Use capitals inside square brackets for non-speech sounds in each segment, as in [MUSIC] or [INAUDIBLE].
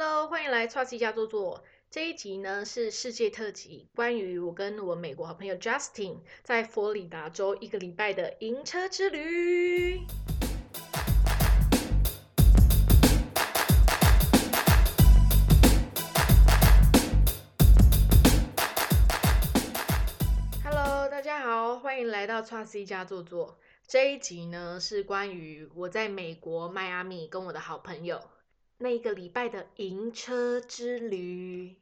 Hello，欢迎来 t r u s t 家坐坐。这一集呢是世界特辑，关于我跟我美国好朋友 Justin 在佛罗里达州一个礼拜的营车之旅。Hello，大家好，欢迎来到 t r u s t 家坐坐。这一集呢是关于我在美国迈阿密跟我的好朋友。那一个礼拜的迎车之旅，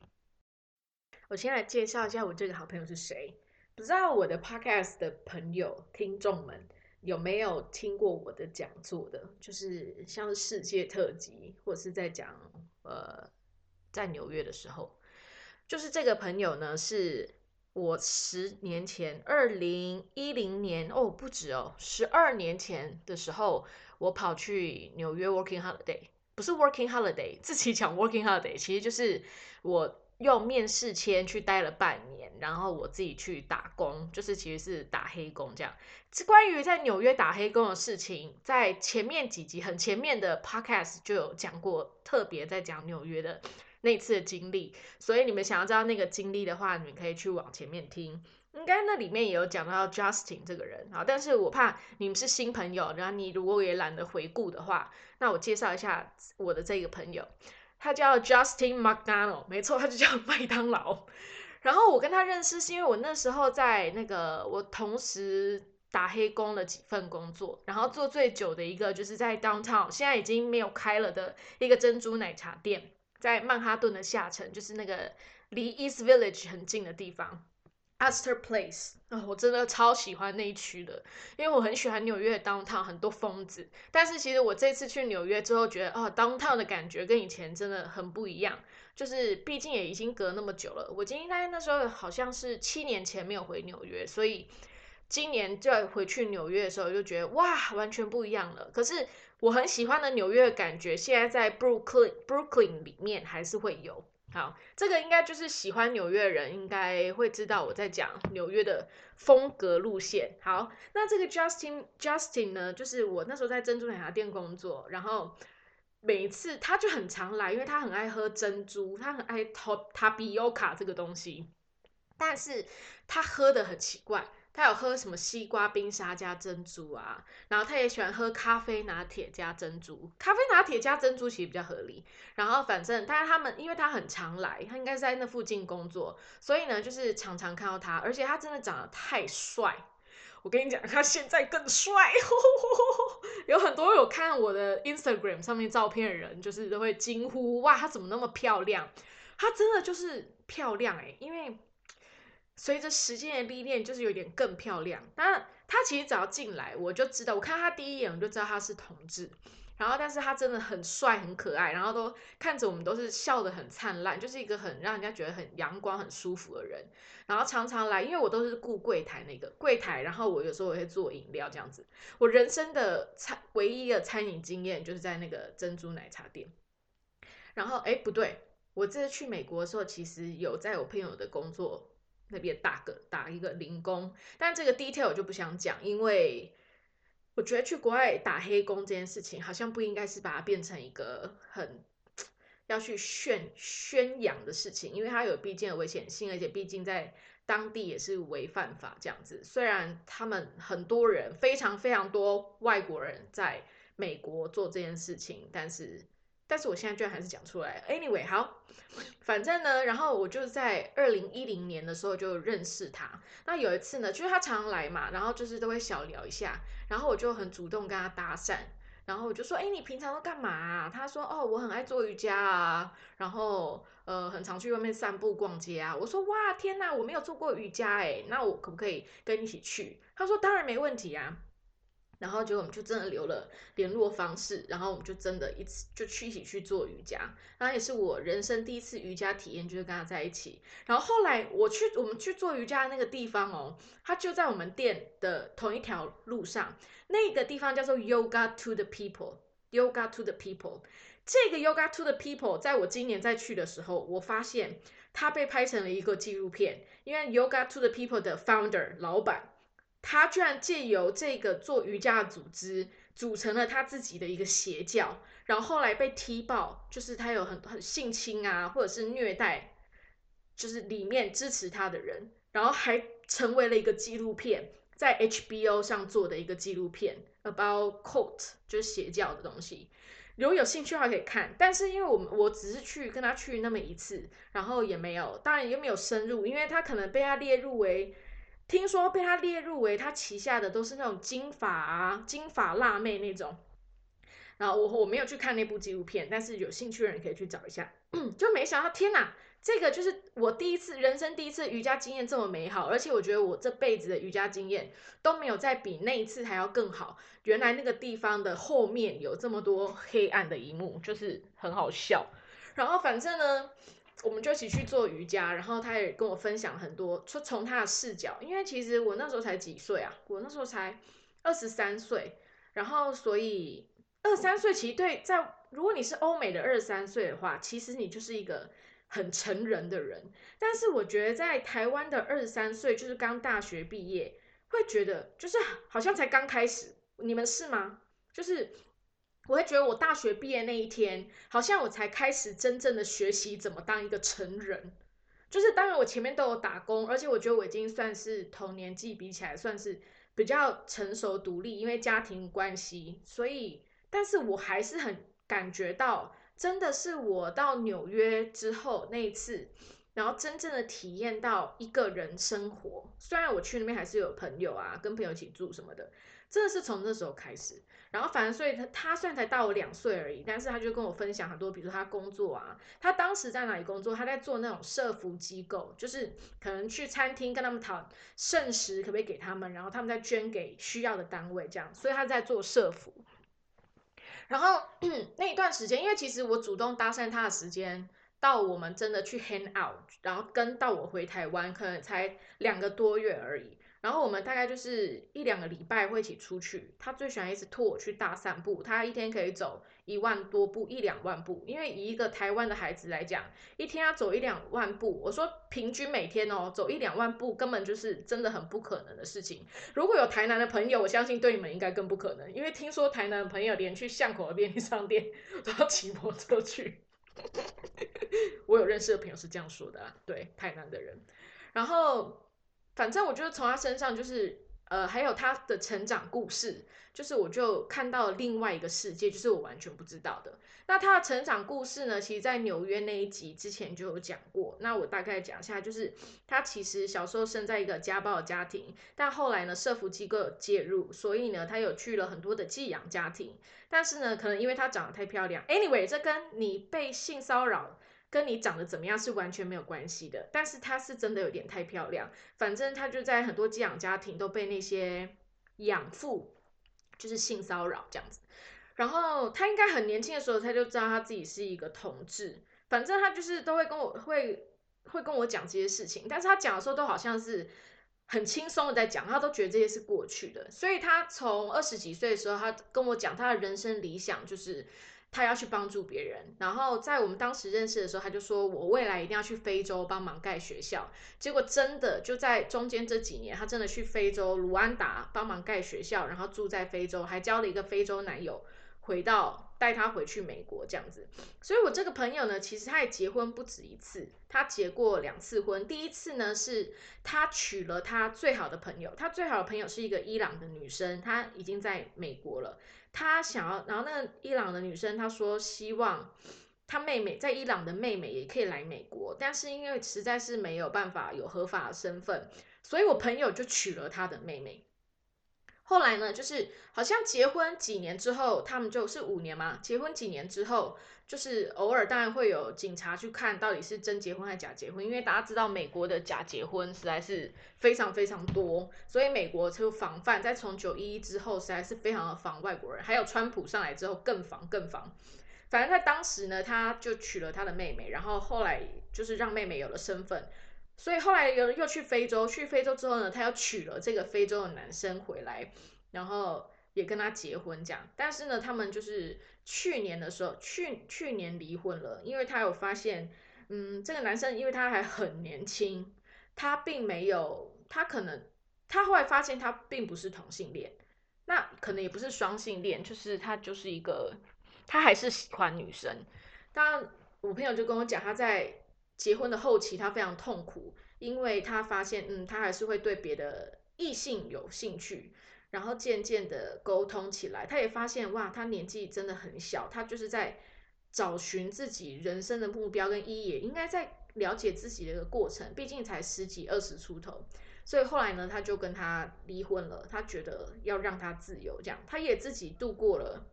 我先来介绍一下我这个好朋友是谁。不知道我的 podcast 的朋友、听众们有没有听过我的讲座的？就是像是世界特辑，或者是在讲呃，在纽约的时候，就是这个朋友呢，是我十年前，二零一零年哦，不止哦，十二年前的时候，我跑去纽约 working holiday。不是 working holiday，[LAUGHS] 自己讲 working holiday，其实就是我用面试签去待了半年，然后我自己去打工，就是其实是打黑工这样。这关于在纽约打黑工的事情，在前面几集很前面的 podcast 就有讲过，特别在讲纽约的那次的经历。所以你们想要知道那个经历的话，你们可以去往前面听。应该那里面也有讲到 Justin 这个人啊，但是我怕你们是新朋友，然后你如果也懒得回顾的话，那我介绍一下我的这个朋友，他叫 Justin McDonald，没错，他就叫麦当劳。然后我跟他认识是因为我那时候在那个我同时打黑工了几份工作，然后做最久的一个就是在 Downtown，现在已经没有开了的一个珍珠奶茶店，在曼哈顿的下城，就是那个离 East Village 很近的地方。Astor Place 啊，我真的超喜欢那一区的，因为我很喜欢纽约的 Downtown，很多疯子。但是其实我这次去纽约之后，觉得哦，Downtown 的感觉跟以前真的很不一样。就是毕竟也已经隔那么久了，我今天那时候好像是七年前没有回纽约，所以今年再回去纽约的时候，就觉得哇，完全不一样了。可是我很喜欢的纽约的感觉，现在在 Brooklyn Brooklyn 里面还是会有。好，这个应该就是喜欢纽约人应该会知道我在讲纽约的风格路线。好，那这个 Justin Justin 呢，就是我那时候在珍珠奶茶店工作，然后每一次他就很常来，因为他很爱喝珍珠，他很爱 Top Tapioca 这个东西，但是他喝的很奇怪。他有喝什么西瓜冰沙加珍珠啊，然后他也喜欢喝咖啡拿铁加珍珠，咖啡拿铁加珍珠其实比较合理。然后反正，但是他们因为他很常来，他应该是在那附近工作，所以呢就是常常看到他，而且他真的长得太帅。我跟你讲，他现在更帅，[LAUGHS] 有很多有看我的 Instagram 上面照片的人，就是都会惊呼哇，他怎么那么漂亮？他真的就是漂亮哎，因为。随着时间的历练，就是有点更漂亮。那他其实只要进来，我就知道，我看他第一眼我就知道他是同志。然后，但是他真的很帅、很可爱，然后都看着我们都是笑得很灿烂，就是一个很让人家觉得很阳光、很舒服的人。然后常常来，因为我都是顾柜台那个柜台，然后我有时候我会做饮料这样子。我人生的餐唯一的餐饮经验就是在那个珍珠奶茶店。然后，哎，不对，我这次去美国的时候，其实有在我朋友的工作。那边打个打一个零工，但这个 detail 我就不想讲，因为我觉得去国外打黑工这件事情，好像不应该是把它变成一个很要去宣宣扬的事情，因为它有毕竟的危险性，而且毕竟在当地也是违犯法这样子。虽然他们很多人非常非常多外国人在美国做这件事情，但是。但是我现在居然还是讲出来。Anyway，好，反正呢，然后我就在二零一零年的时候就认识他。那有一次呢，就是他常来嘛，然后就是都会小聊一下，然后我就很主动跟他搭讪，然后我就说：“哎，你平常都干嘛？”他说：“哦，我很爱做瑜伽啊，然后呃，很常去外面散步、逛街啊。”我说：“哇，天哪，我没有做过瑜伽哎，那我可不可以跟你一起去？”他说：“当然没问题啊。”然后就我们就真的留了联络方式，然后我们就真的一起就去一起去做瑜伽，然后也是我人生第一次瑜伽体验，就是跟他在一起。然后后来我去我们去做瑜伽的那个地方哦，它就在我们店的同一条路上，那个地方叫做 Yoga to the People，Yoga to the People。这个 Yoga to the People，在我今年再去的时候，我发现它被拍成了一个纪录片，因为 Yoga to the People 的 founder 老板。他居然借由这个做瑜伽的组织，组成了他自己的一个邪教，然后后来被踢爆，就是他有很很性侵啊，或者是虐待，就是里面支持他的人，然后还成为了一个纪录片，在 HBO 上做的一个纪录片，about cult 就是邪教的东西。如果有兴趣的话可以看，但是因为我们我只是去跟他去那么一次，然后也没有，当然也没有深入，因为他可能被他列入为，听说被他列入为他旗下的都是那种金发啊、金发辣妹那种。然后我我没有去看那部纪录片，但是有兴趣的人可以去找一下。就没想到，天哪，这个就是我第一次人生第一次瑜伽经验这么美好，而且我觉得我这辈子的瑜伽经验都没有再比那一次还要更好。原来那个地方的后面有这么多黑暗的一幕，就是很好笑。然后反正呢，我们就一起去做瑜伽，然后他也跟我分享很多，从从他的视角，因为其实我那时候才几岁啊，我那时候才二十三岁，然后所以。二三岁其实对，在如果你是欧美的二三岁的话，其实你就是一个很成人的人。但是我觉得在台湾的二十三岁，就是刚大学毕业，会觉得就是好像才刚开始。你们是吗？就是我会觉得我大学毕业那一天，好像我才开始真正的学习怎么当一个成人。就是当然我前面都有打工，而且我觉得我已经算是同年纪比起来算是比较成熟独立，因为家庭关系，所以。但是我还是很感觉到，真的是我到纽约之后那一次，然后真正的体验到一个人生活。虽然我去那边还是有朋友啊，跟朋友一起住什么的，真的是从那时候开始。然后反正所以他他虽然才大我两岁而已，但是他就跟我分享很多，比如说他工作啊，他当时在哪里工作？他在做那种社服机构，就是可能去餐厅跟他们讨剩食可不可以给他们，然后他们再捐给需要的单位这样。所以他在做社服。然后 [CLEARS THROAT] 那一段时间，因为其实我主动搭讪他的时间，到我们真的去 hang out，然后跟到我回台湾，可能才两个多月而已。然后我们大概就是一两个礼拜会一起出去。他最喜欢一直拖我去大散步，他一天可以走一万多步，一两万步。因为以一个台湾的孩子来讲，一天要走一两万步，我说平均每天哦走一两万步，根本就是真的很不可能的事情。如果有台南的朋友，我相信对你们应该更不可能，因为听说台南的朋友连去巷口的便利商店 [LAUGHS] 都要骑摩托车去。[LAUGHS] 我有认识的朋友是这样说的啊，对台南的人，然后。反正我觉得从他身上就是，呃，还有他的成长故事，就是我就看到了另外一个世界，就是我完全不知道的。那他的成长故事呢，其实在纽约那一集之前就有讲过。那我大概讲一下，就是他其实小时候生在一个家暴家庭，但后来呢，社福机构介入，所以呢，他有去了很多的寄养家庭。但是呢，可能因为他长得太漂亮，anyway，这跟你被性骚扰。跟你长得怎么样是完全没有关系的，但是她是真的有点太漂亮。反正她就在很多寄养家庭都被那些养父就是性骚扰这样子。然后她应该很年轻的时候，她就知道她自己是一个同志。反正她就是都会跟我会会跟我讲这些事情，但是她讲的时候都好像是很轻松的在讲，她都觉得这些是过去的。所以她从二十几岁的时候，她跟我讲她的人生理想就是。他要去帮助别人，然后在我们当时认识的时候，他就说我未来一定要去非洲帮忙盖学校。结果真的就在中间这几年，他真的去非洲卢安达帮忙盖学校，然后住在非洲，还交了一个非洲男友，回到带他回去美国这样子。所以我这个朋友呢，其实他也结婚不止一次，他结过两次婚。第一次呢是他娶了他最好的朋友，他最好的朋友是一个伊朗的女生，她已经在美国了。他想要，然后那个伊朗的女生她说希望她妹妹在伊朗的妹妹也可以来美国，但是因为实在是没有办法有合法的身份，所以我朋友就娶了他的妹妹。后来呢，就是好像结婚几年之后，他们就是五年嘛。结婚几年之后，就是偶尔当然会有警察去看到底是真结婚还是假结婚，因为大家知道美国的假结婚实在是非常非常多，所以美国就防范。在从九一一之后，实在是非常的防外国人，还有川普上来之后更防更防。反正在当时呢，他就娶了他的妹妹，然后后来就是让妹妹有了身份。所以后来又又去非洲，去非洲之后呢，他又娶了这个非洲的男生回来，然后也跟他结婚这样。但是呢，他们就是去年的时候，去去年离婚了，因为他有发现，嗯，这个男生因为他还很年轻，他并没有，他可能他后来发现他并不是同性恋，那可能也不是双性恋，就是他就是一个，他还是喜欢女生。当然，我朋友就跟我讲，他在结婚的后期，他非常痛苦，因为他发现，嗯，他还是会对别的异性有兴趣。然后渐渐的沟通起来，他也发现，哇，他年纪真的很小，他就是在找寻自己人生的目标跟意义，应该在了解自己的一个过程。毕竟才十几二十出头。所以后来呢，他就跟他离婚了。他觉得要让他自由，这样他也自己度过了，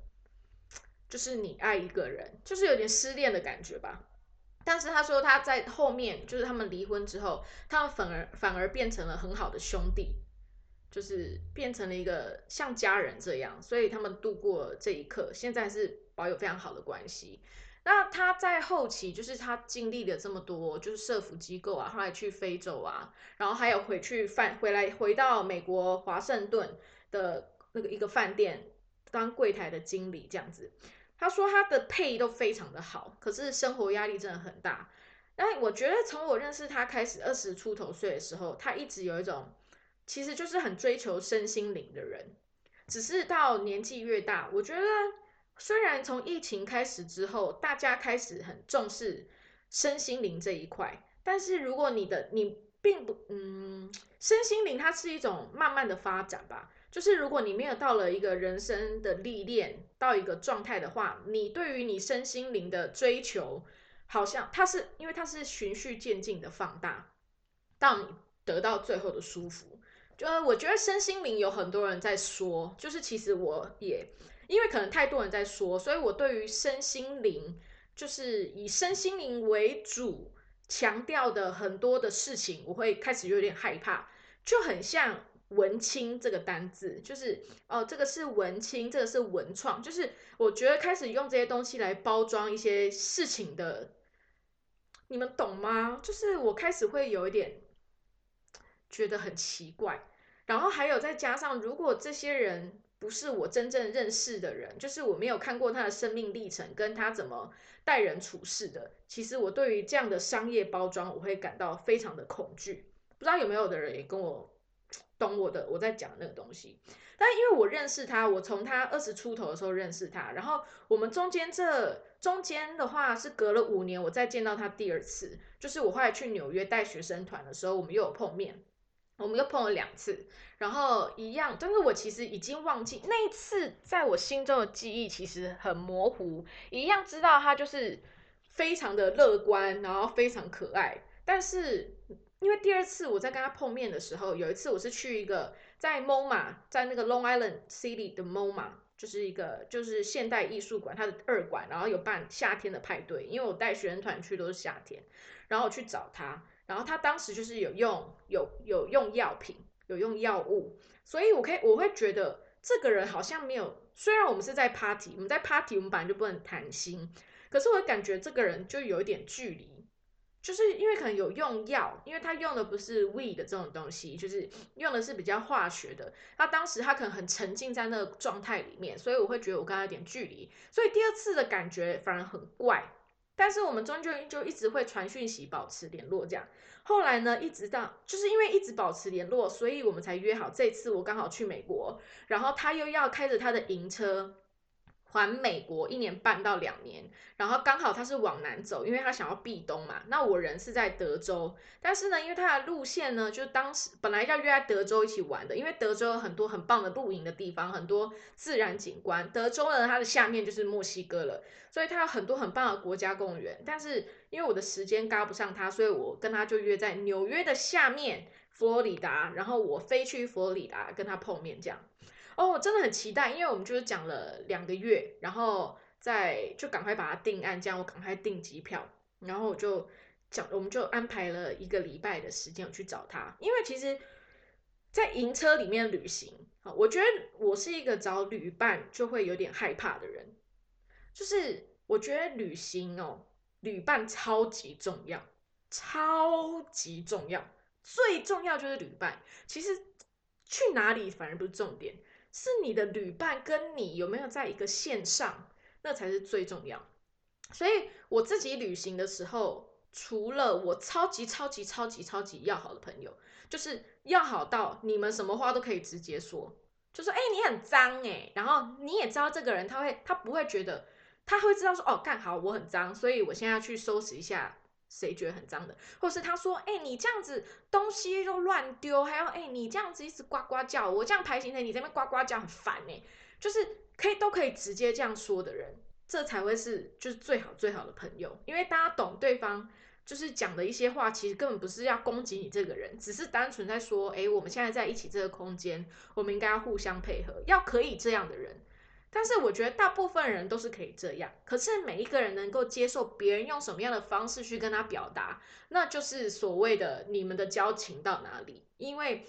就是你爱一个人，就是有点失恋的感觉吧。但是他说他在后面，就是他们离婚之后，他们反而反而变成了很好的兄弟，就是变成了一个像家人这样。所以他们度过这一刻，现在是保有非常好的关系。那他在后期，就是他经历了这么多，就是社福机构啊，后来去非洲啊，然后还有回去饭回来回到美国华盛顿的那个一个饭店当柜台的经理这样子。他说他的配都非常的好，可是生活压力真的很大。那我觉得从我认识他开始，二十出头岁的时候，他一直有一种其实就是很追求身心灵的人，只是到年纪越大，我觉得。虽然从疫情开始之后，大家开始很重视身心灵这一块，但是如果你的你并不嗯，身心灵它是一种慢慢的发展吧。就是如果你没有到了一个人生的历练到一个状态的话，你对于你身心灵的追求，好像它是因为它是循序渐进的放大，到你得到最后的舒服。就我觉得身心灵有很多人在说，就是其实我也。因为可能太多人在说，所以我对于身心灵，就是以身心灵为主强调的很多的事情，我会开始有点害怕，就很像文青这个单字，就是哦，这个是文青，这个是文创，就是我觉得开始用这些东西来包装一些事情的，你们懂吗？就是我开始会有一点觉得很奇怪，然后还有再加上，如果这些人。不是我真正认识的人，就是我没有看过他的生命历程，跟他怎么待人处事的。其实我对于这样的商业包装，我会感到非常的恐惧。不知道有没有的人也跟我懂我的我在讲那个东西。但因为我认识他，我从他二十出头的时候认识他，然后我们中间这中间的话是隔了五年，我再见到他第二次，就是我后来去纽约带学生团的时候，我们又有碰面。我们又碰了两次，然后一样，但是我其实已经忘记那一次，在我心中的记忆其实很模糊。一样知道他就是非常的乐观，然后非常可爱。但是因为第二次我在跟他碰面的时候，有一次我是去一个在 MoMA，在那个 Long Island City 的 MoMA，就是一个就是现代艺术馆，它的二馆，然后有办夏天的派对，因为我带学生团去都是夏天，然后我去找他。然后他当时就是有用有有用药品，有用药物，所以我可以我会觉得这个人好像没有。虽然我们是在 party，我们在 party，我们本来就不能谈心，可是我感觉这个人就有一点距离，就是因为可能有用药，因为他用的不是 weed 这种东西，就是用的是比较化学的。他当时他可能很沉浸在那个状态里面，所以我会觉得我跟他有点距离，所以第二次的感觉反而很怪。但是我们终究就一直会传讯息，保持联络这样。后来呢，一直到就是因为一直保持联络，所以我们才约好这次我刚好去美国，然后他又要开着他的银车。环美国一年半到两年，然后刚好他是往南走，因为他想要避冬嘛。那我人是在德州，但是呢，因为他的路线呢，就当时本来要约在德州一起玩的，因为德州有很多很棒的露营的地方，很多自然景观。德州呢，它的下面就是墨西哥了，所以它有很多很棒的国家公园。但是因为我的时间赶不上他，所以我跟他就约在纽约的下面，佛罗里达，然后我飞去佛罗里达跟他碰面，这样。哦，我真的很期待，因为我们就是讲了两个月，然后再就赶快把它定案，这样我赶快订机票，然后我就讲，我们就安排了一个礼拜的时间我去找他，因为其实，在营车里面旅行，我觉得我是一个找旅伴就会有点害怕的人，就是我觉得旅行哦，旅伴超级重要，超级重要，最重要就是旅伴，其实去哪里反而不是重点。是你的旅伴跟你有没有在一个线上，那才是最重要。所以我自己旅行的时候，除了我超级超级超级超级要好的朋友，就是要好到你们什么话都可以直接说，就说哎你很脏哎，然后你也知道这个人他会他不会觉得他会知道说哦干好我很脏，所以我现在要去收拾一下谁觉得很脏的，或是他说哎你这样子东西都乱丢，还要哎你这样子一直呱呱叫，我这样排行程你这边呱呱叫很烦哎，就是可以都可以直接这样说的人，这才会是就是最好最好的朋友，因为大家懂对方。就是讲的一些话，其实根本不是要攻击你这个人，只是单纯在说，哎，我们现在在一起这个空间，我们应该要互相配合，要可以这样的人。但是我觉得大部分人都是可以这样，可是每一个人能够接受别人用什么样的方式去跟他表达，那就是所谓的你们的交情到哪里。因为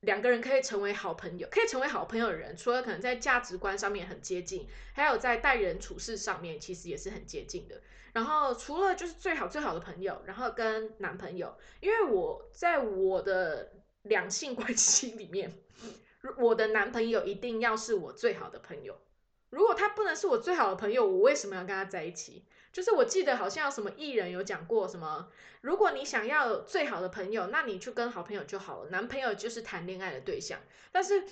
两个人可以成为好朋友，可以成为好朋友的人，除了可能在价值观上面很接近，还有在待人处事上面其实也是很接近的。然后除了就是最好最好的朋友，然后跟男朋友，因为我在我的两性关系里面，我的男朋友一定要是我最好的朋友。如果他不能是我最好的朋友，我为什么要跟他在一起？就是我记得好像什么艺人有讲过什么，如果你想要最好的朋友，那你去跟好朋友就好了，男朋友就是谈恋爱的对象。但是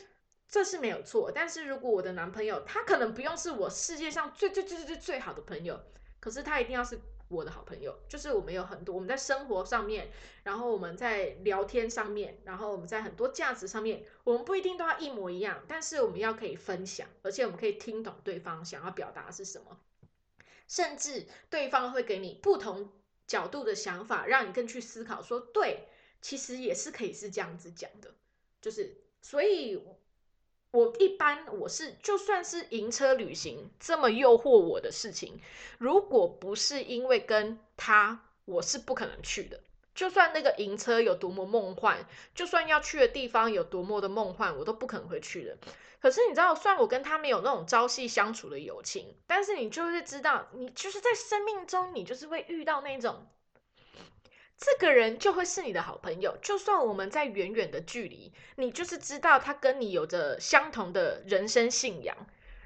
这是没有错。但是如果我的男朋友他可能不用是我世界上最最最最最最好的朋友。可是他一定要是我的好朋友，就是我们有很多我们在生活上面，然后我们在聊天上面，然后我们在很多价值上面，我们不一定都要一模一样，但是我们要可以分享，而且我们可以听懂对方想要表达是什么，甚至对方会给你不同角度的想法，让你更去思考，说对，其实也是可以是这样子讲的，就是所以。我一般我是就算是营车旅行这么诱惑我的事情，如果不是因为跟他，我是不可能去的。就算那个营车有多么梦幻，就算要去的地方有多么的梦幻，我都不可能会去的。可是你知道，虽然我跟他没有那种朝夕相处的友情，但是你就是知道，你就是在生命中，你就是会遇到那种。这个人就会是你的好朋友，就算我们在远远的距离，你就是知道他跟你有着相同的人生信仰，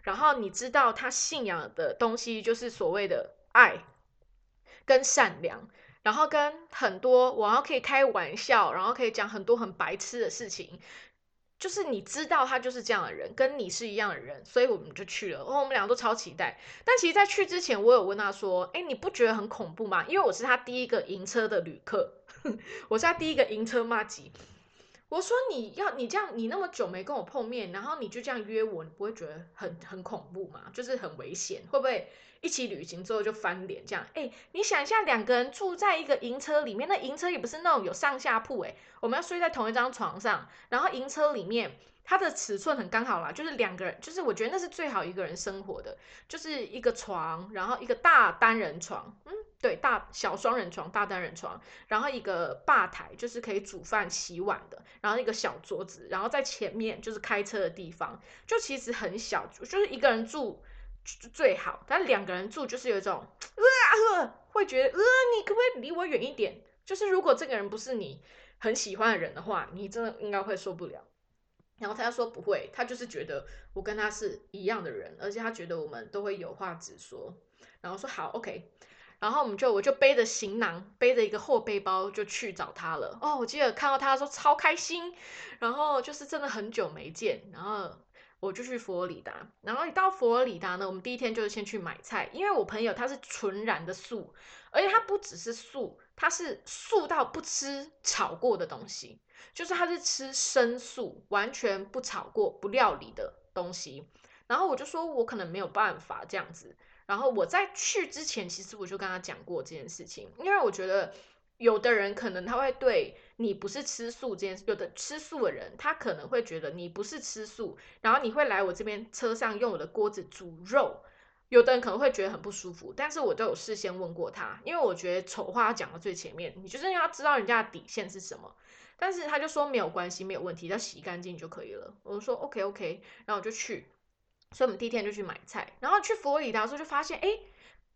然后你知道他信仰的东西就是所谓的爱跟善良，然后跟很多我要可以开玩笑，然后可以讲很多很白痴的事情。就是你知道他就是这样的人，跟你是一样的人，所以我们就去了。然后，我们两个都超期待。但其实，在去之前，我有问他说：“哎，你不觉得很恐怖吗？”因为我是他第一个迎车的旅客，[LAUGHS] 我是他第一个迎车骂吉。我说：“你要你这样，你那么久没跟我碰面，然后你就这样约我，你不会觉得很很恐怖吗？就是很危险，会不会？”一起旅行之后就翻脸，这样哎，你想一下，两个人住在一个营车里面，那营车也不是那种有上下铺哎，我们要睡在同一张床上，然后营车里面它的尺寸很刚好啦，就是两个人，就是我觉得那是最好一个人生活的，就是一个床，然后一个大单人床，嗯，对，大小双人床，大单人床，然后一个吧台，就是可以煮饭洗碗的，然后一个小桌子，然后在前面就是开车的地方，就其实很小，就是一个人住。最好，但两个人住就是有一种呃，会觉得呃，你可不可以离我远一点？就是如果这个人不是你很喜欢的人的话，你真的应该会受不了。然后他说不会，他就是觉得我跟他是一样的人，而且他觉得我们都会有话直说。然后说好，OK。然后我们就我就背着行囊，背着一个后背包就去找他了。哦，我记得看到他说超开心，然后就是真的很久没见，然后。我就去佛罗里达，然后一到佛罗里达呢，我们第一天就是先去买菜，因为我朋友他是纯然的素，而且他不只是素，他是素到不吃炒过的东西，就是他是吃生素，完全不炒过、不料理的东西。然后我就说，我可能没有办法这样子。然后我在去之前，其实我就跟他讲过这件事情，因为我觉得。有的人可能他会对你不是吃素这件事，有的吃素的人他可能会觉得你不是吃素，然后你会来我这边车上用我的锅子煮肉，有的人可能会觉得很不舒服。但是我都有事先问过他，因为我觉得丑话要讲到最前面，你就是要知道人家的底线是什么。但是他就说没有关系，没有问题，要洗干净就可以了。我说 OK OK，然后我就去，所以我们第一天就去买菜，然后去佛罗里达的时候就发现，哎，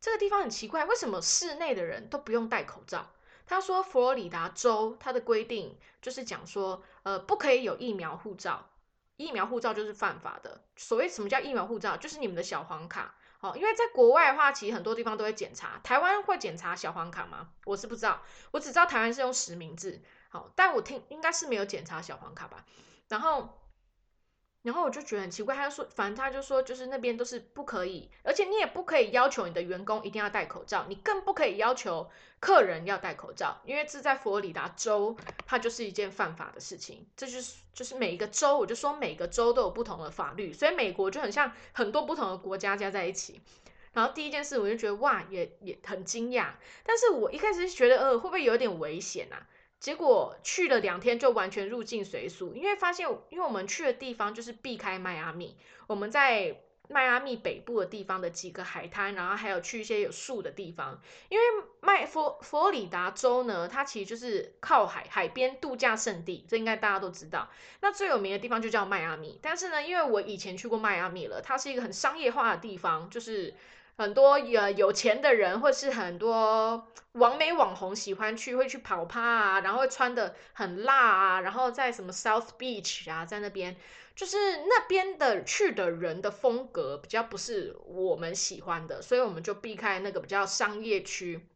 这个地方很奇怪，为什么室内的人都不用戴口罩？他说，佛罗里达州它的规定就是讲说，呃，不可以有疫苗护照，疫苗护照就是犯法的。所谓什么叫疫苗护照，就是你们的小黄卡。好，因为在国外的话，其实很多地方都会检查。台湾会检查小黄卡吗？我是不知道，我只知道台湾是用实名制。好，但我听应该是没有检查小黄卡吧。然后然后我就觉得很奇怪，他就说，反正他就说，就是那边都是不可以，而且你也不可以要求你的员工一定要戴口罩，你更不可以要求客人要戴口罩，因为这在佛罗里达州，它就是一件犯法的事情。这就是就是每一个州，我就说每个州都有不同的法律，所以美国就很像很多不同的国家加在一起。然后第一件事我就觉得哇，也也很惊讶，但是我一开始觉得呃，会不会有点危险啊？结果去了两天就完全入境随俗，因为发现，因为我们去的地方就是避开迈阿密，我们在迈阿密北部的地方的几个海滩，然后还有去一些有树的地方。因为迈佛佛罗里达州呢，它其实就是靠海海边度假胜地，这应该大家都知道。那最有名的地方就叫迈阿密，但是呢，因为我以前去过迈阿密了，它是一个很商业化的地方，就是。很多有有钱的人，或是很多网美网红喜欢去，会去跑趴啊，然后会穿的很辣啊，然后在什么 South Beach 啊，在那边，就是那边的去的人的风格比较不是我们喜欢的，所以我们就避开那个比较商业区，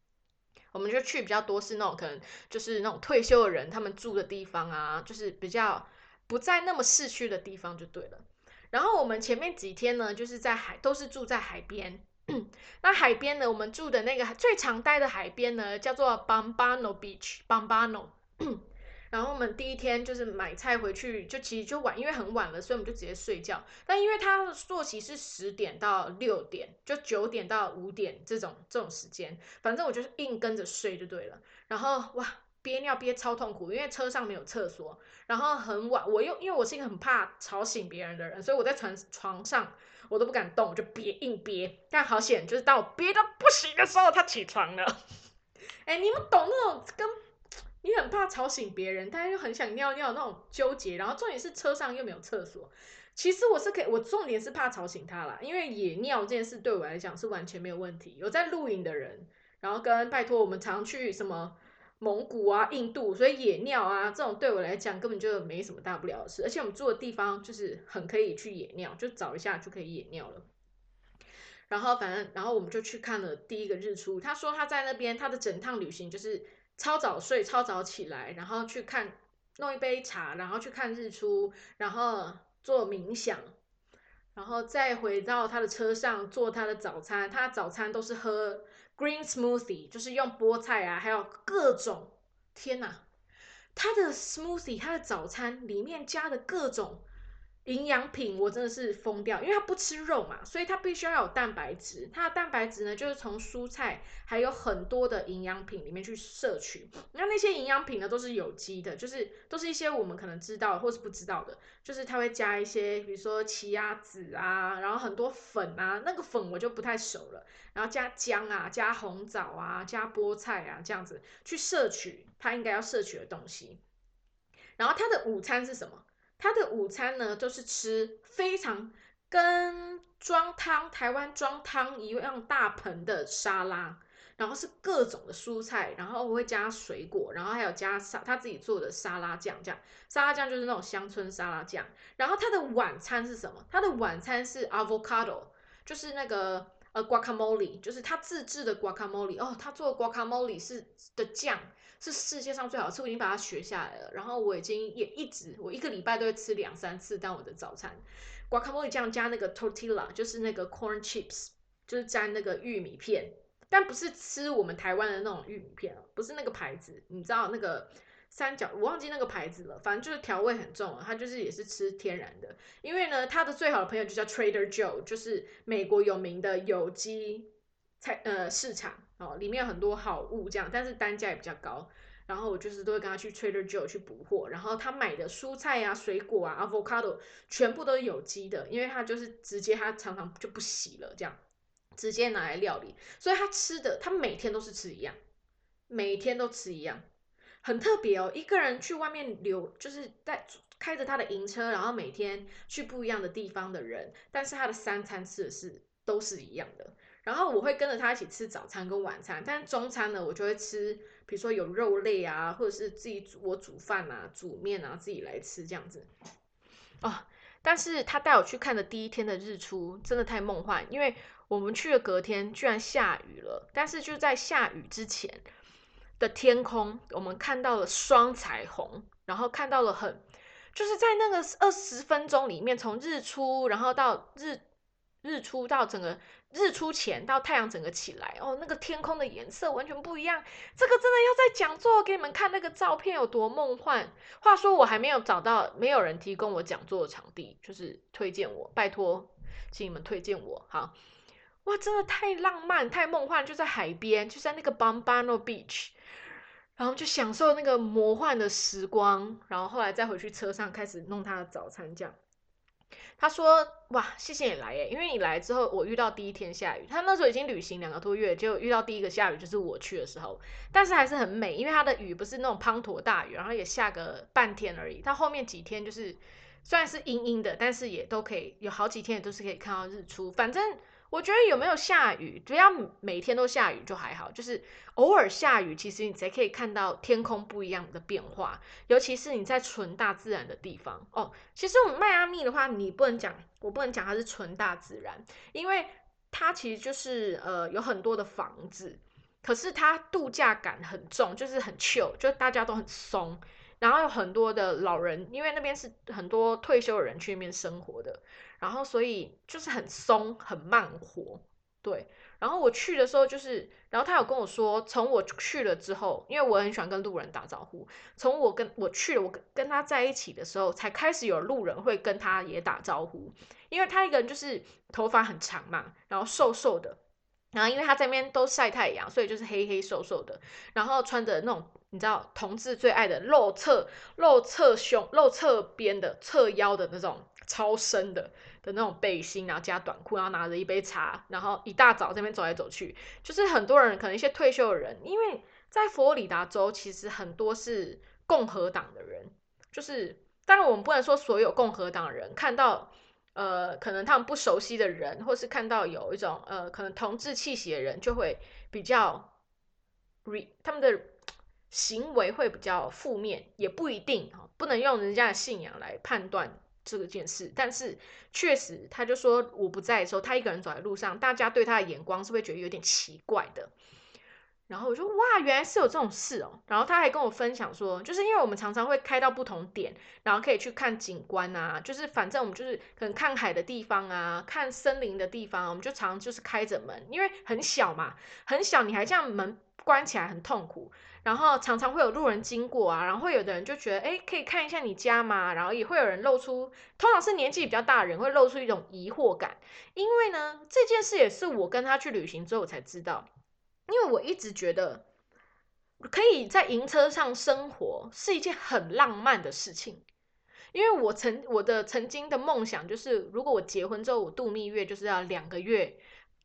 我们就去比较多是那种可能就是那种退休的人他们住的地方啊，就是比较不在那么市区的地方就对了。然后我们前面几天呢，就是在海，都是住在海边。[CLEARS THROAT] 那海边呢？我们住的那个最常待的海边呢，叫做 Bambano Beach，Bambano。[CLEARS THROAT] 然后我们第一天就是买菜回去，就其实就晚，因为很晚了，所以我们就直接睡觉。但因为他的作息是十点到六点，就九点到五点这种这种时间，反正我就是硬跟着睡就对了。然后哇，憋尿憋超痛苦，因为车上没有厕所，然后很晚，我又因为我是一个很怕吵醒别人的人，所以我在床床上。我都不敢动，我就憋硬憋。但好险，就是当我憋到不行的时候，他起床了。哎，你们懂那种跟你很怕吵醒别人，但又很想尿尿那种纠结。然后重点是车上又没有厕所。其实我是可以，我重点是怕吵醒他啦，因为野尿这件事对我来讲是完全没有问题。有在露营的人，然后跟拜托我们常去什么。蒙古啊，印度，所以野尿啊，这种对我来讲根本就没什么大不了的事。而且我们住的地方就是很可以去野尿，就找一下就可以野尿了。然后反正，然后我们就去看了第一个日出。他说他在那边，他的整趟旅行就是超早睡，超早起来，然后去看弄一杯茶，然后去看日出，然后做冥想，然后再回到他的车上做他的早餐。他早餐都是喝。Green smoothie 就是用菠菜啊，还有各种，天哪，它的 smoothie，它的早餐里面加的各种。营养品我真的是疯掉，因为他不吃肉嘛，所以他必须要有蛋白质。他的蛋白质呢，就是从蔬菜还有很多的营养品里面去摄取。那那些营养品呢，都是有机的，就是都是一些我们可能知道或是不知道的，就是他会加一些，比如说奇亚籽啊，然后很多粉啊，那个粉我就不太熟了。然后加姜啊，加红枣啊，加菠菜啊，这样子去摄取他应该要摄取的东西。然后他的午餐是什么？他的午餐呢，就是吃非常跟装汤台湾装汤一样大盆的沙拉，然后是各种的蔬菜，然后我会加水果，然后还有加沙他自己做的沙拉酱，这样沙拉酱就是那种乡村沙拉酱。然后他的晚餐是什么？他的晚餐是 avocado，就是那个呃 guacamole，就是他自制的 guacamole。哦，他做的 guacamole 是的酱。是世界上最好吃，我已经把它学下来了。然后我已经也一直，我一个礼拜都会吃两三次当我的早餐。guacamole 酱加那个 tortilla，就是那个 corn chips，就是沾那个玉米片，但不是吃我们台湾的那种玉米片不是那个牌子，你知道那个三角，我忘记那个牌子了。反正就是调味很重，它就是也是吃天然的。因为呢，他的最好的朋友就叫 Trader Joe，就是美国有名的有机菜呃市场。哦，里面有很多好物这样，但是单价也比较高。然后我就是都会跟他去 Trader Joe 去补货，然后他买的蔬菜啊、水果啊、avocado 全部都是有机的，因为他就是直接他常常就不洗了，这样直接拿来料理。所以他吃的，他每天都是吃一样，每天都吃一样，很特别哦。一个人去外面留，就是在开着他的营车，然后每天去不一样的地方的人，但是他的三餐吃的是都是一样的。然后我会跟着他一起吃早餐跟晚餐，但中餐呢，我就会吃，比如说有肉类啊，或者是自己煮我煮饭啊、煮面啊，自己来吃这样子。哦，但是他带我去看的第一天的日出真的太梦幻，因为我们去的隔天居然下雨了，但是就在下雨之前的天空，我们看到了双彩虹，然后看到了很就是在那个二十分钟里面，从日出然后到日日出到整个日出前到太阳整个起来，哦，那个天空的颜色完全不一样。这个真的要在讲座给你们看那个照片有多梦幻。话说我还没有找到，没有人提供我讲座的场地，就是推荐我，拜托，请你们推荐我。好，哇，真的太浪漫、太梦幻，就在海边，就在那个 Bombano Beach。然后就享受那个魔幻的时光，然后后来再回去车上开始弄他的早餐。这样，他说：“哇，谢谢你来耶！因为你来之后，我遇到第一天下雨。他那时候已经旅行两个多月，就遇到第一个下雨，就是我去的时候。但是还是很美，因为它的雨不是那种滂沱大雨，然后也下个半天而已。它后面几天就是虽然是阴阴的，但是也都可以有好几天也都是可以看到日出。反正。”我觉得有没有下雨，只要每天都下雨就还好。就是偶尔下雨，其实你才可以看到天空不一样的变化。尤其是你在纯大自然的地方哦。其实我们迈阿密的话，你不能讲，我不能讲它是纯大自然，因为它其实就是呃有很多的房子，可是它度假感很重，就是很 chill，就大家都很松。然后有很多的老人，因为那边是很多退休的人去那边生活的，然后所以就是很松很慢活，对。然后我去的时候就是，然后他有跟我说，从我去了之后，因为我很喜欢跟路人打招呼，从我跟我去了，我跟他在一起的时候，才开始有路人会跟他也打招呼，因为他一个人就是头发很长嘛，然后瘦瘦的，然后因为他在那边都晒太阳，所以就是黑黑瘦瘦的，然后穿着那种。你知道同志最爱的露侧露侧胸露侧边的侧腰的那种超深的的那种背心，然后加短裤，然后拿着一杯茶，然后一大早这边走来走去，就是很多人可能一些退休的人，因为在佛罗里达州其实很多是共和党的人，就是当然我们不能说所有共和党人看到呃可能他们不熟悉的人，或是看到有一种呃可能同志气息的人，就会比较 re 他们的。行为会比较负面，也不一定哈，不能用人家的信仰来判断这件事。但是确实，他就说我不在的时候，他一个人走在路上，大家对他的眼光是会觉得有点奇怪的。然后我说哇，原来是有这种事哦。然后他还跟我分享说，就是因为我们常常会开到不同点，然后可以去看景观啊，就是反正我们就是可能看海的地方啊，看森林的地方，我们就常就是开着门，因为很小嘛，很小，你还这样门关起来很痛苦。然后常常会有路人经过啊，然后有的人就觉得，哎，可以看一下你家吗？然后也会有人露出，通常是年纪比较大的人会露出一种疑惑感，因为呢，这件事也是我跟他去旅行之后才知道，因为我一直觉得可以在营车上生活是一件很浪漫的事情，因为我曾我的曾经的梦想就是，如果我结婚之后我度蜜月就是要两个月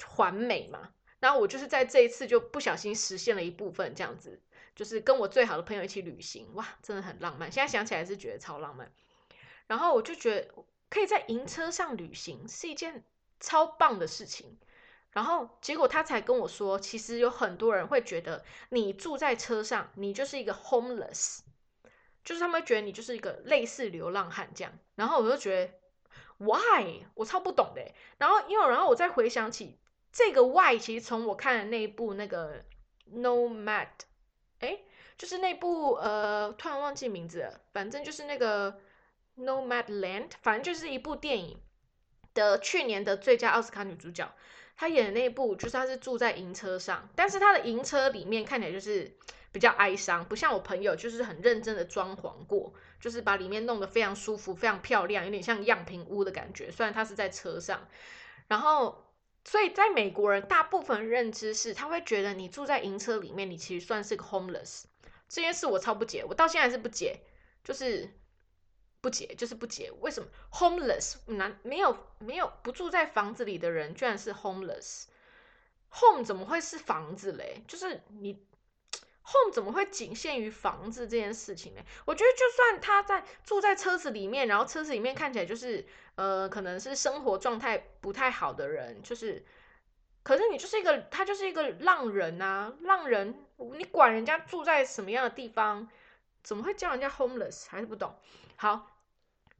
环美嘛，然后我就是在这一次就不小心实现了一部分这样子。就是跟我最好的朋友一起旅行，哇，真的很浪漫。现在想起来是觉得超浪漫。然后我就觉得可以在营车上旅行是一件超棒的事情。然后结果他才跟我说，其实有很多人会觉得你住在车上，你就是一个 homeless，就是他们觉得你就是一个类似流浪汉这样。然后我就觉得 why，我超不懂的。然后因为然后我再回想起这个 why，其实从我看的那一部那个 nomad。哎，就是那部呃，突然忘记名字了，反正就是那个《Nomad Land》，反正就是一部电影的去年的最佳奥斯卡女主角，她演的那部就是她是住在营车上，但是她的营车里面看起来就是比较哀伤，不像我朋友就是很认真的装潢过，就是把里面弄得非常舒服、非常漂亮，有点像样品屋的感觉。虽然她是在车上，然后。所以，在美国人大部分认知是，他会觉得你住在营车里面，你其实算是个 homeless。这件事我超不解，我到现在还是不解，就是不解，就是不解，为什么 homeless 难没有没有不住在房子里的人，居然是 homeless？home 怎么会是房子嘞？就是你。Home 怎么会仅限于房子这件事情呢？我觉得就算他在住在车子里面，然后车子里面看起来就是呃，可能是生活状态不太好的人，就是，可是你就是一个他就是一个浪人啊，浪人，你管人家住在什么样的地方，怎么会叫人家 homeless？还是不懂。好，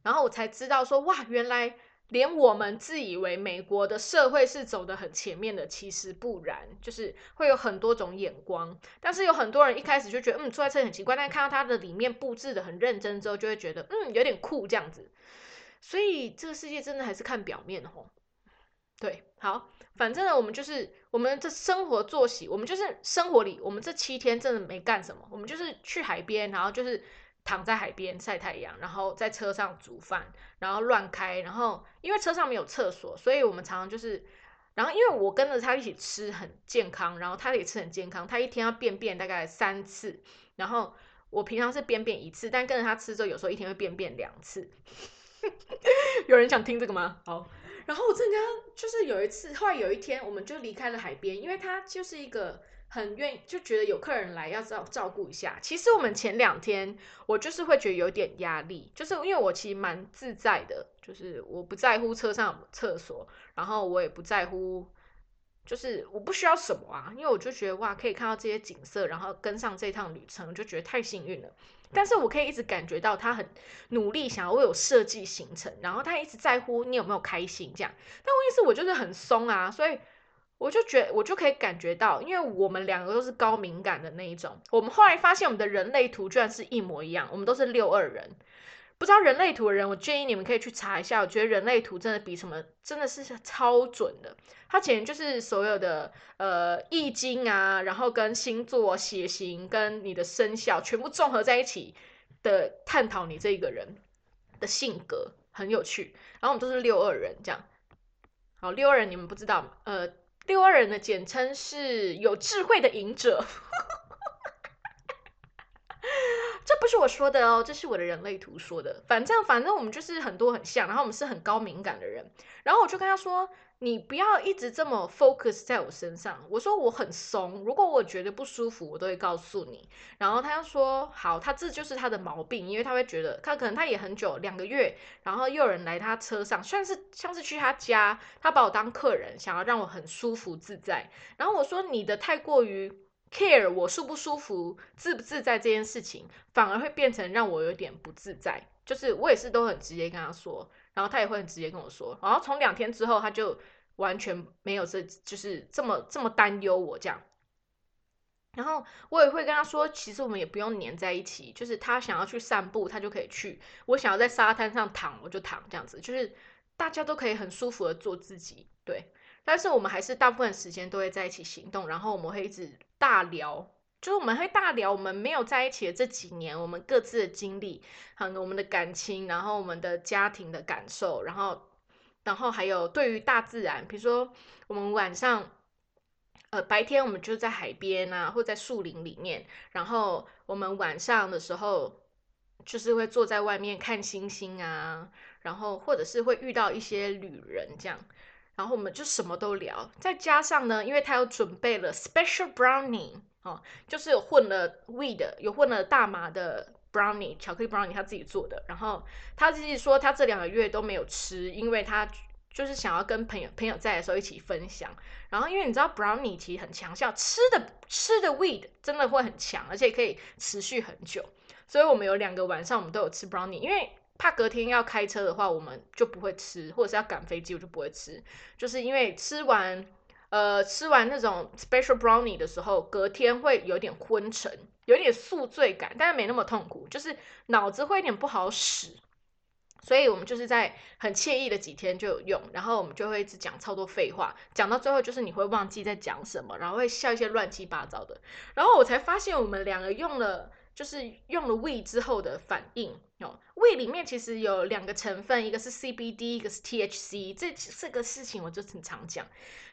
然后我才知道说哇，原来连我们自以为美国的社会是走得很前面的，其实不然，就是会有很多种眼光。但是有很多人一开始就觉得，嗯，坐在车很奇怪，但看到它的里面布置的很认真之后，就会觉得，嗯，有点酷这样子。所以这个世界真的还是看表面吼。对，好，反正呢，我们就是我们这生活作息，我们就是生活里，我们这七天真的没干什么，我们就是去海边，然后就是。躺在海边晒太阳，然后在车上煮饭，然后乱开，然后因为车上没有厕所，所以我们常常就是，然后因为我跟着他一起吃很健康，然后他也吃很健康，他一天要便便大概三次，然后我平常是便便一次，但跟着他吃之后，有时候一天会便便两次。[LAUGHS] 有人想听这个吗？好，然后我正刚就是有一次，后来有一天，我们就离开了海边，因为他就是一个。很愿意就觉得有客人来要照照顾一下。其实我们前两天我就是会觉得有点压力，就是因为我其实蛮自在的，就是我不在乎车上厕所，然后我也不在乎，就是我不需要什么啊，因为我就觉得哇，可以看到这些景色，然后跟上这趟旅程，就觉得太幸运了。但是我可以一直感觉到他很努力，想要为我设计行程，然后他一直在乎你有没有开心这样。但问题是，我就是很松啊，所以。我就觉我就可以感觉到，因为我们两个都是高敏感的那一种。我们后来发现，我们的人类图居然是一模一样，我们都是六二人。不知道人类图的人，我建议你们可以去查一下。我觉得人类图真的比什么真的是超准的。它简直就是所有的呃易经啊，然后跟星座、血型跟你的生肖全部综合在一起的探讨你这一个人的性格，很有趣。然后我们都是六二人，这样。好，六二人你们不知道呃。六二人的简称是有智慧的隐者，这不是我说的哦，这是我的人类图说的。反正反正我们就是很多很像，然后我们是很高敏感的人，然后我就跟他说。你不要一直这么 focus 在我身上。我说我很松，如果我觉得不舒服，我都会告诉你。然后他又说好，他这就是他的毛病，因为他会觉得他可能他也很久两个月，然后又有人来他车上，算是像是去他家，他把我当客人，想要让我很舒服自在。然后我说你的太过于 care 我舒不舒服、自不自在这件事情，反而会变成让我有点不自在。就是我也是都很直接跟他说。然后他也会很直接跟我说，然后从两天之后，他就完全没有这就是这么这么担忧我这样。然后我也会跟他说，其实我们也不用黏在一起，就是他想要去散步，他就可以去；我想要在沙滩上躺，我就躺这样子，就是大家都可以很舒服的做自己。对，但是我们还是大部分时间都会在一起行动，然后我们会一直大聊。就是我们会大聊我们没有在一起的这几年，我们各自的经历，很我们的感情，然后我们的家庭的感受，然后，然后还有对于大自然，比如说我们晚上，呃，白天我们就在海边啊，或在树林里面，然后我们晚上的时候，就是会坐在外面看星星啊，然后或者是会遇到一些旅人这样，然后我们就什么都聊，再加上呢，因为他有准备了 special brownie。哦，就是有混了 weed，有混了大麻的 brownie，巧克力 brownie，他自己做的。然后他自己说，他这两个月都没有吃，因为他就是想要跟朋友朋友在的时候一起分享。然后因为你知道 brownie 其实很强效，吃的吃的 weed 真的会很强，而且可以持续很久。所以我们有两个晚上我们都有吃 brownie，因为怕隔天要开车的话，我们就不会吃，或者是要赶飞机，我就不会吃，就是因为吃完。呃，吃完那种 special brownie 的时候，隔天会有点昏沉，有点宿醉感，但是没那么痛苦，就是脑子会有点不好使。所以我们就是在很惬意的几天就有用，然后我们就会一直讲超多废话，讲到最后就是你会忘记在讲什么，然后会笑一些乱七八糟的。然后我才发现我们两个用了，就是用了 we 之后的反应。哦，胃里面其实有两个成分，一个是 CBD，一个是 THC。这这个事情我就很常讲，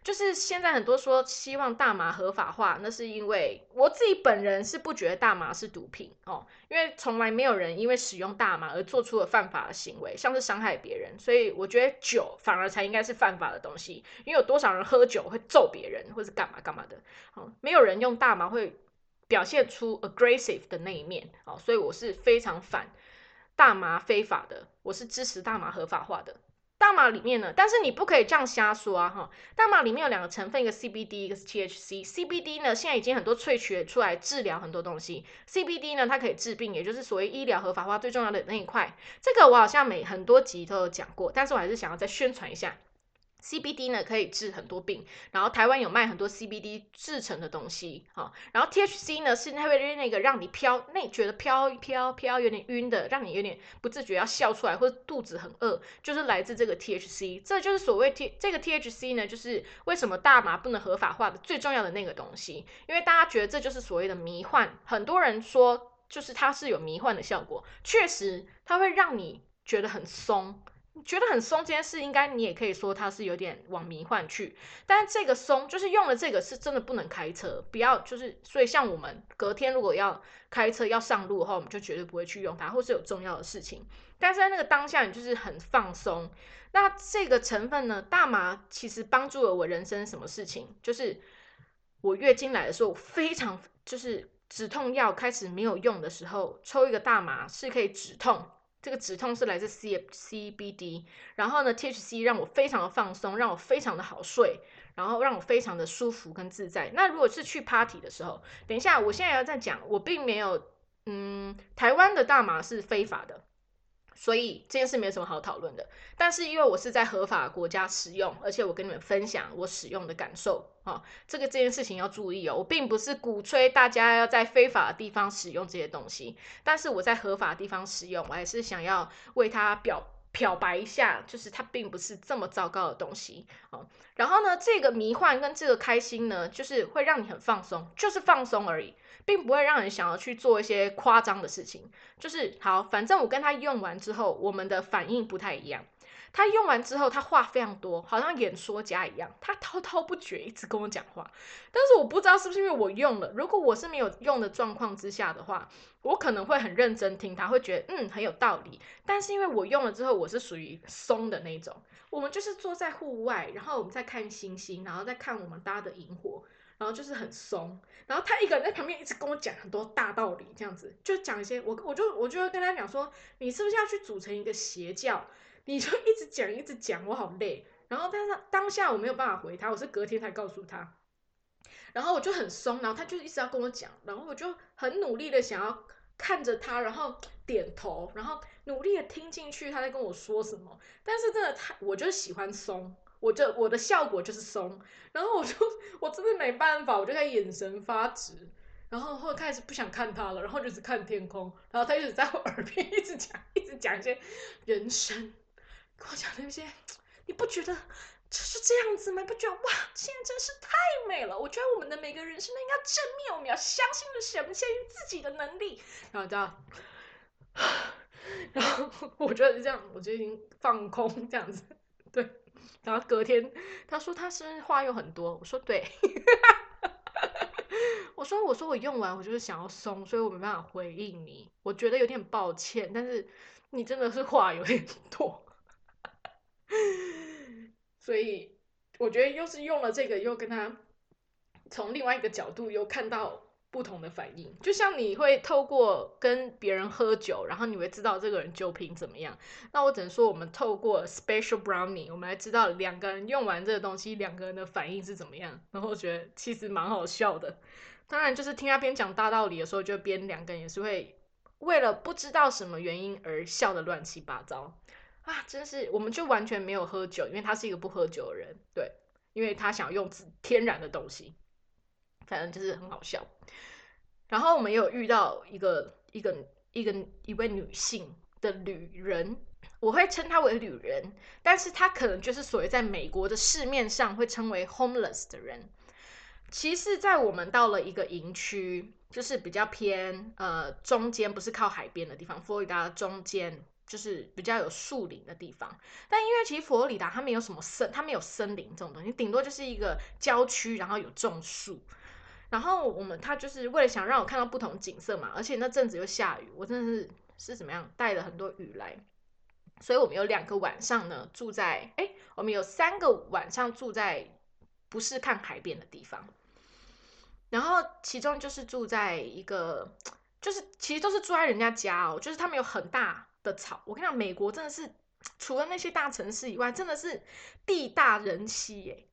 就是现在很多说希望大麻合法化，那是因为我自己本人是不觉得大麻是毒品哦，因为从来没有人因为使用大麻而做出了犯法的行为，像是伤害别人。所以我觉得酒反而才应该是犯法的东西，因为有多少人喝酒会揍别人或是干嘛干嘛的，哦，没有人用大麻会表现出 aggressive 的那一面，哦，所以我是非常反。大麻非法的，我是支持大麻合法化的。大麻里面呢，但是你不可以这样瞎说啊哈！大麻里面有两个成分，一个 CBD，一个是 THC。CBD 呢，现在已经很多萃取出来治疗很多东西。CBD 呢，它可以治病，也就是所谓医疗合法化最重要的那一块。这个我好像每很多集都有讲过，但是我还是想要再宣传一下。CBD 呢可以治很多病，然后台湾有卖很多 CBD 制成的东西，哈，然后 THC 呢是那会那个让你飘，那觉得飘一飘飘有点晕的，让你有点不自觉要笑出来或者肚子很饿，就是来自这个 THC，这就是所谓 T 这个 THC 呢，就是为什么大麻不能合法化的最重要的那个东西，因为大家觉得这就是所谓的迷幻，很多人说就是它是有迷幻的效果，确实它会让你觉得很松。觉得很松这件事，应该你也可以说它是有点往迷幻去。但是这个松就是用了这个是真的不能开车，不要就是所以像我们隔天如果要开车要上路的话，我们就绝对不会去用它，或是有重要的事情。但是在那个当下，你就是很放松。那这个成分呢，大麻其实帮助了我人生什么事情？就是我月经来的时候，非常就是止痛药开始没有用的时候，抽一个大麻是可以止痛。这个止痛是来自 C C B D，然后呢 T H C 让我非常的放松，让我非常的好睡，然后让我非常的舒服跟自在。那如果是去 party 的时候，等一下，我现在要再讲，我并没有，嗯，台湾的大麻是非法的。所以这件事没有什么好讨论的，但是因为我是在合法国家使用，而且我跟你们分享我使用的感受啊，这个这件事情要注意哦，我并不是鼓吹大家要在非法的地方使用这些东西，但是我在合法的地方使用，我还是想要为它表漂白一下，就是它并不是这么糟糕的东西哦。然后呢，这个迷幻跟这个开心呢，就是会让你很放松，就是放松而已。并不会让人想要去做一些夸张的事情，就是好，反正我跟他用完之后，我们的反应不太一样。他用完之后，他话非常多，好像演说家一样，他滔滔不绝，一直跟我讲话。但是我不知道是不是因为我用了，如果我是没有用的状况之下的话，我可能会很认真听他，会觉得嗯很有道理。但是因为我用了之后，我是属于松的那种，我们就是坐在户外，然后我们在看星星，然后再看我们搭的萤火。然后就是很松，然后他一个人在旁边一直跟我讲很多大道理，这样子就讲一些我我就我就会跟他讲说，你是不是要去组成一个邪教？你就一直讲一直讲，我好累。然后但是当下我没有办法回他，我是隔天才告诉他。然后我就很松，然后他就一直要跟我讲，然后我就很努力的想要看着他，然后点头，然后努力的听进去他在跟我说什么。但是真的太，我就喜欢松。我就我的效果就是松，然后我就我真的没办法，我就在眼神发直，然后后开始不想看他了，然后就只看天空，然后他一直在我 [LAUGHS] 耳边一直讲，一直讲一些人生，跟我讲那些，你不觉得就是这样子吗？不觉得哇，现在真是太美了！我觉得我们的每个人生都应该正面，我们要相信的是，相信自己的能力。然后这样，[SIGHS] 然后我觉得这样，我就已经放空这样子，对。然后隔天，他说他生话又很多，我说对，[LAUGHS] 我说我说我用完我就是想要松，所以我没办法回应你，我觉得有点抱歉，但是你真的是话有点多，所以我觉得又是用了这个，又跟他从另外一个角度又看到。不同的反应，就像你会透过跟别人喝酒，然后你会知道这个人酒品怎么样。那我只能说，我们透过 special brownie，我们来知道两个人用完这个东西，两个人的反应是怎么样。然后我觉得其实蛮好笑的。当然，就是听他边讲大道理的时候，就边两个人也是会为了不知道什么原因而笑的乱七八糟啊！真是，我们就完全没有喝酒，因为他是一个不喝酒的人，对，因为他想用天然的东西。反正就是很好笑，然后我们有遇到一个一个一个一位女性的旅人，我会称她为旅人，但是她可能就是所谓在美国的市面上会称为 homeless 的人。其实，在我们到了一个营区，就是比较偏呃中间，不是靠海边的地方，佛罗里达中间就是比较有树林的地方。但因为其实佛罗里达它没有什么森，它没有森林这种东西，顶多就是一个郊区，然后有种树。然后我们他就是为了想让我看到不同景色嘛，而且那阵子又下雨，我真的是是怎么样带了很多雨来，所以我们有两个晚上呢住在，哎，我们有三个晚上住在不是看海边的地方，然后其中就是住在一个，就是其实都是住在人家家哦，就是他们有很大的草，我跟你讲，美国真的是除了那些大城市以外，真的是地大人稀耶。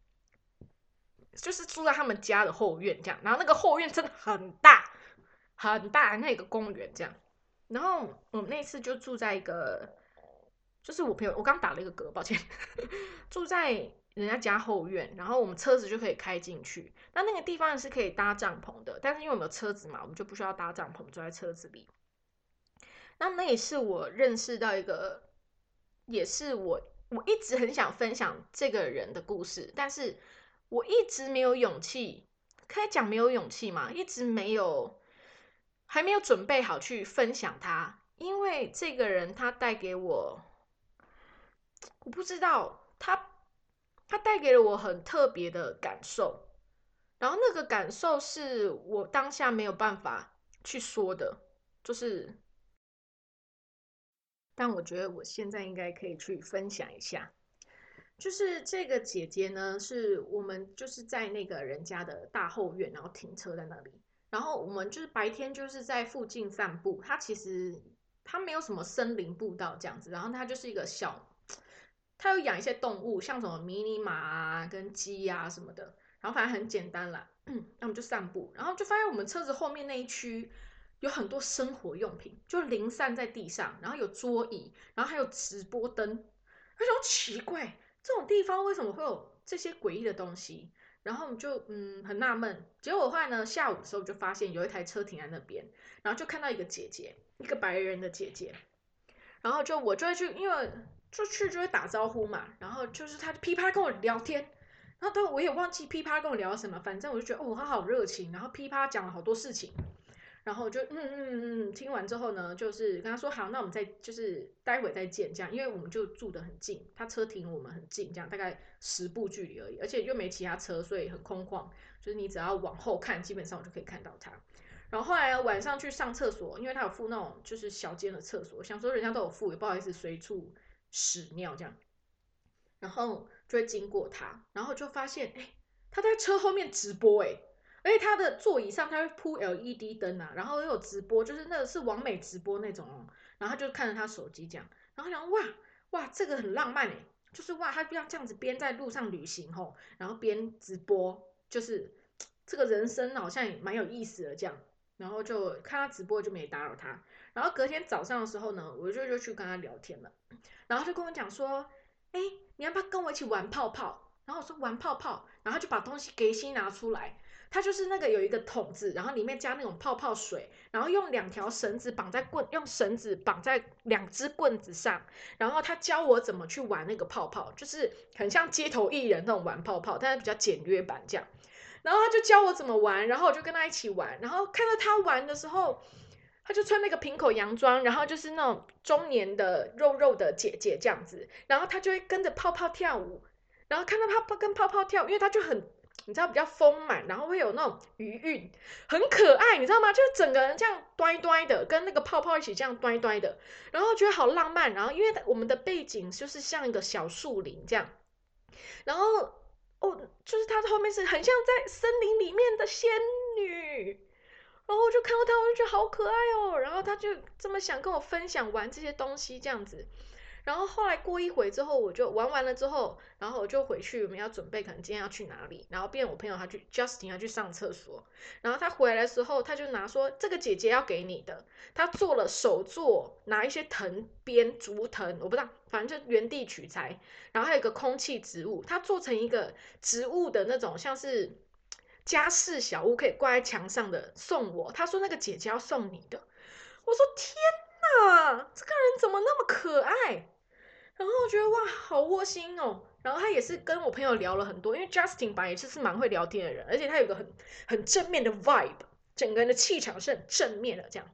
就是住在他们家的后院这样，然后那个后院真的很大很大，那个公园这样。然后我们那次就住在一个，就是我朋友，我刚打了一个嗝，抱歉，[LAUGHS] 住在人家家后院，然后我们车子就可以开进去。那那个地方是可以搭帐篷的，但是因为我们有车子嘛，我们就不需要搭帐篷，住在车子里。那那也是我认识到一个，也是我我一直很想分享这个人的故事，但是我一直没有勇气，可以讲没有勇气嘛，一直没有。还没有准备好去分享他，因为这个人他带给我，我不知道他他带给了我很特别的感受，然后那个感受是我当下没有办法去说的，就是，但我觉得我现在应该可以去分享一下，就是这个姐姐呢，是我们就是在那个人家的大后院，然后停车在那里。然后我们就是白天就是在附近散步，它其实它没有什么森林步道这样子，然后它就是一个小，它有养一些动物，像什么迷你马啊、跟鸡啊什么的，然后反正很简单啦。那我们就散步，然后就发现我们车子后面那一区有很多生活用品，就零散在地上，然后有桌椅，然后还有直播灯，而且奇怪，这种地方为什么会有这些诡异的东西？然后就嗯很纳闷，结果后来呢，下午的时候就发现有一台车停在那边，然后就看到一个姐姐，一个白人的姐姐，然后就我就会去，因为就去就会打招呼嘛，然后就是她噼啪跟我聊天，然后但我也忘记噼啪跟我聊什么，反正我就觉得哦她好热情，然后噼啪讲了好多事情。然后就嗯嗯嗯，听完之后呢，就是跟他说好，那我们再就是待会再见这样，因为我们就住得很近，他车停我们很近，这样大概十步距离而已，而且又没其他车，所以很空旷，就是你只要往后看，基本上我就可以看到他。然后后来晚上去上厕所，因为他有附那种就是小间的厕所，想说人家都有附，也不好意思随处屎尿这样，然后就会经过他，然后就发现哎，他在车后面直播哎。而且他的座椅上他会铺 LED 灯啊，然后又有直播，就是那个是完美直播那种哦。然后他就看着他手机这样，然后想哇哇这个很浪漫诶，就是哇他要这样子边在路上旅行吼，然后边直播，就是这个人生好像也蛮有意思的这样。然后就看他直播就没打扰他。然后隔天早上的时候呢，我就就去跟他聊天了，然后就跟我讲说，哎你要不要跟我一起玩泡泡？然后我说玩泡泡，然后就把东西给先拿出来。它就是那个有一个桶子，然后里面加那种泡泡水，然后用两条绳子绑在棍，用绳子绑在两只棍子上，然后他教我怎么去玩那个泡泡，就是很像街头艺人那种玩泡泡，但是比较简约版这样。然后他就教我怎么玩，然后我就跟他一起玩，然后看到他玩的时候，他就穿那个平口洋装，然后就是那种中年的肉肉的姐姐这样子，然后他就会跟着泡泡跳舞，然后看到他跟泡泡跳，因为他就很。你知道比较丰满，然后会有那种余韵，很可爱，你知道吗？就是整个人这样端端的，跟那个泡泡一起这样端端的，然后觉得好浪漫。然后因为我们的背景就是像一个小树林这样，然后哦，就是他后面是很像在森林里面的仙女，然后我就看到他，我就觉得好可爱哦。然后他就这么想跟我分享玩这些东西这样子。然后后来过一会之后，我就玩完了之后，然后我就回去，我们要准备可能今天要去哪里。然后变我朋友他去，Justin 要去上厕所。然后他回来的时候，他就拿说这个姐姐要给你的，他做了手作，拿一些藤编竹藤，我不知道，反正就原地取材。然后还有一个空气植物，他做成一个植物的那种像是家饰小屋，可以挂在墙上的，送我。他说那个姐姐要送你的。我说天哪，这个人怎么那么可爱？然后我觉得哇，好窝心哦。然后他也是跟我朋友聊了很多，因为 Justin 吧也是是蛮会聊天的人，而且他有个很很正面的 vibe，整个人的气场是很正面的。这样，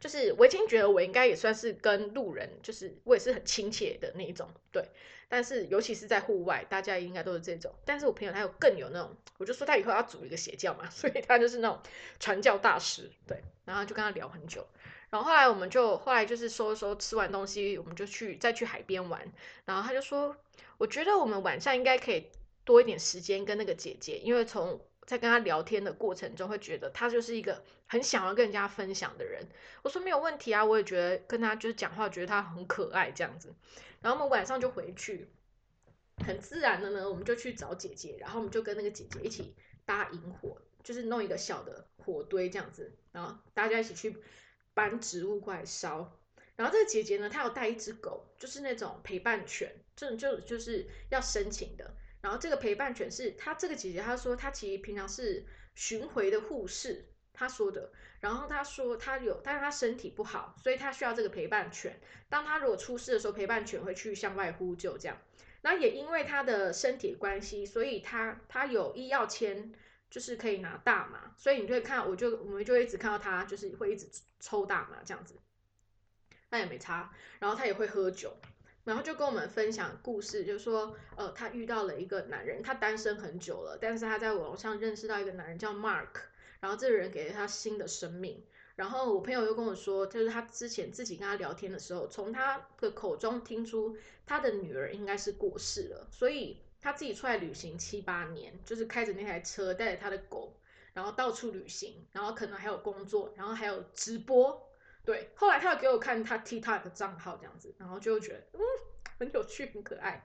就是我已经觉得我应该也算是跟路人，就是我也是很亲切的那一种，对。但是尤其是在户外，大家应该都是这种。但是我朋友他有更有那种，我就说他以后要组一个邪教嘛，[LAUGHS] 所以他就是那种传教大师，对。然后就跟他聊很久。然后后来我们就后来就是说说吃完东西，我们就去再去海边玩。然后他就说，我觉得我们晚上应该可以多一点时间跟那个姐姐，因为从在跟他聊天的过程中，会觉得他就是一个很想要跟人家分享的人。我说没有问题啊，我也觉得跟他就是讲话，觉得他很可爱这样子。然后我们晚上就回去，很自然的呢，我们就去找姐姐，然后我们就跟那个姐姐一起搭萤火，就是弄一个小的火堆这样子，然后大家一起去搬植物过来烧。然后这个姐姐呢，她有带一只狗，就是那种陪伴犬，这种就就是要申请的。然后这个陪伴犬是她这个姐姐，她说她其实平常是巡回的护士，她说的。然后她说她有，但是她身体不好，所以她需要这个陪伴犬。当她如果出事的时候，陪伴犬会去向外呼救这样。然后也因为她的身体关系，所以她她有医药签，就是可以拿大麻。所以你就会看，我就我们就一直看到她，就是会一直抽大麻这样子。那也没差，然后他也会喝酒，然后就跟我们分享故事，就说，呃，他遇到了一个男人，他单身很久了，但是他在网上认识到一个男人叫 Mark，然后这个人给了他新的生命。然后我朋友又跟我说，就是他之前自己跟他聊天的时候，从他的口中听出他的女儿应该是过世了，所以他自己出来旅行七八年，就是开着那台车，带着他的狗，然后到处旅行，然后可能还有工作，然后还有直播。对，后来他又给我看他 TikTok 的账号这样子，然后就觉得嗯 [LAUGHS] 很有趣很可爱。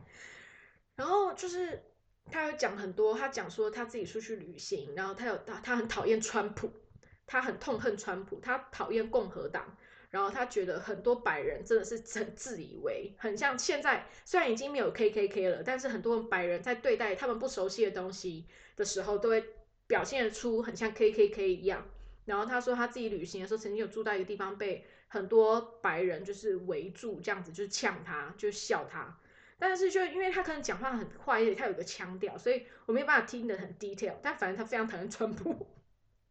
然后就是他有讲很多，他讲说他自己出去旅行，然后他有他他很讨厌川普，他很痛恨川普，他讨厌共和党，然后他觉得很多白人真的是很自以为，很像现在虽然已经没有 KKK 了，但是很多白人在对待他们不熟悉的东西的时候，都会表现出很像 KKK 一样。然后他说他自己旅行的时候，曾经有住在一个地方，被很多白人就是围住，这样子就是呛他，就笑他。但是就因为他可能讲话很快，而且他有个腔调，所以我没有办法听得很 detail。但反正他非常讨厌川普。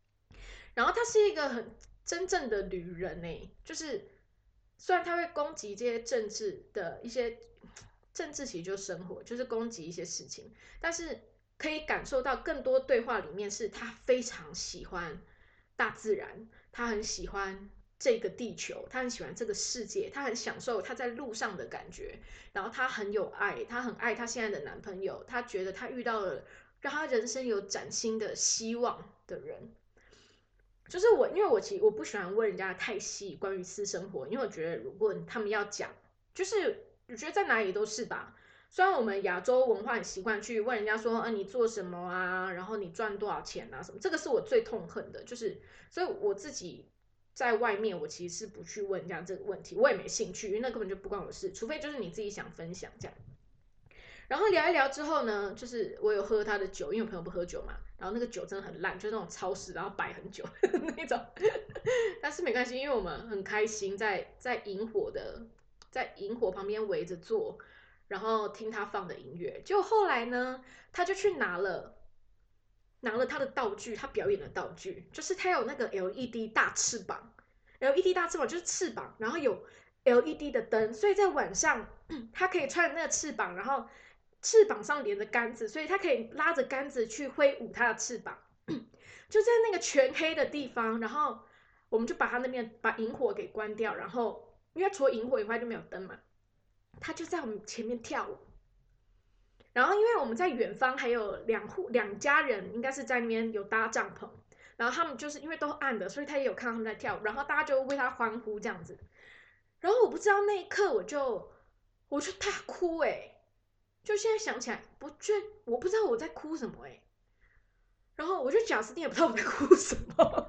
[LAUGHS] 然后他是一个很真正的旅人呢，就是虽然他会攻击这些政治的一些政治，其实就是生活，就是攻击一些事情，但是可以感受到更多对话里面是他非常喜欢。大自然，他很喜欢这个地球，他很喜欢这个世界，他很享受他在路上的感觉。然后他很有爱，他很爱他现在的男朋友，他觉得他遇到了让他人生有崭新的希望的人。就是我，因为我其实我不喜欢问人家太细关于私生活，因为我觉得如果他们要讲，就是我觉得在哪里都是吧。虽然我们亚洲文化很习惯去问人家说，呃，你做什么啊？然后你赚多少钱啊？什么？这个是我最痛恨的，就是，所以我自己在外面，我其实是不去问人家这个问题，我也没兴趣，因为那根本就不关我事，除非就是你自己想分享这样。然后聊一聊之后呢，就是我有喝他的酒，因为我朋友不喝酒嘛，然后那个酒真的很烂，就是那种超市然后摆很久 [LAUGHS] 那种，但是没关系，因为我们很开心，在在萤火的，在萤火旁边围着坐。然后听他放的音乐，就后来呢，他就去拿了拿了他的道具，他表演的道具就是他有那个 LED 大翅膀，LED 大翅膀就是翅膀，然后有 LED 的灯，所以在晚上 [CLEARS THROAT] 他可以穿那个翅膀，然后翅膀上连着杆子，所以他可以拉着杆子去挥舞他的翅膀，就在那个全黑的地方，然后我们就把他那边把萤火给关掉，然后因为除了萤火以外就没有灯嘛。他就在我们前面跳舞，然后因为我们在远方还有两户两家人，应该是在那边有搭帐篷，然后他们就是因为都暗的，所以他也有看到他们在跳舞，然后大家就为他欢呼这样子。然后我不知道那一刻我就我就大哭哎，就现在想起来不就我不知道我在哭什么哎，然后我就贾斯汀也不知道我在哭什么，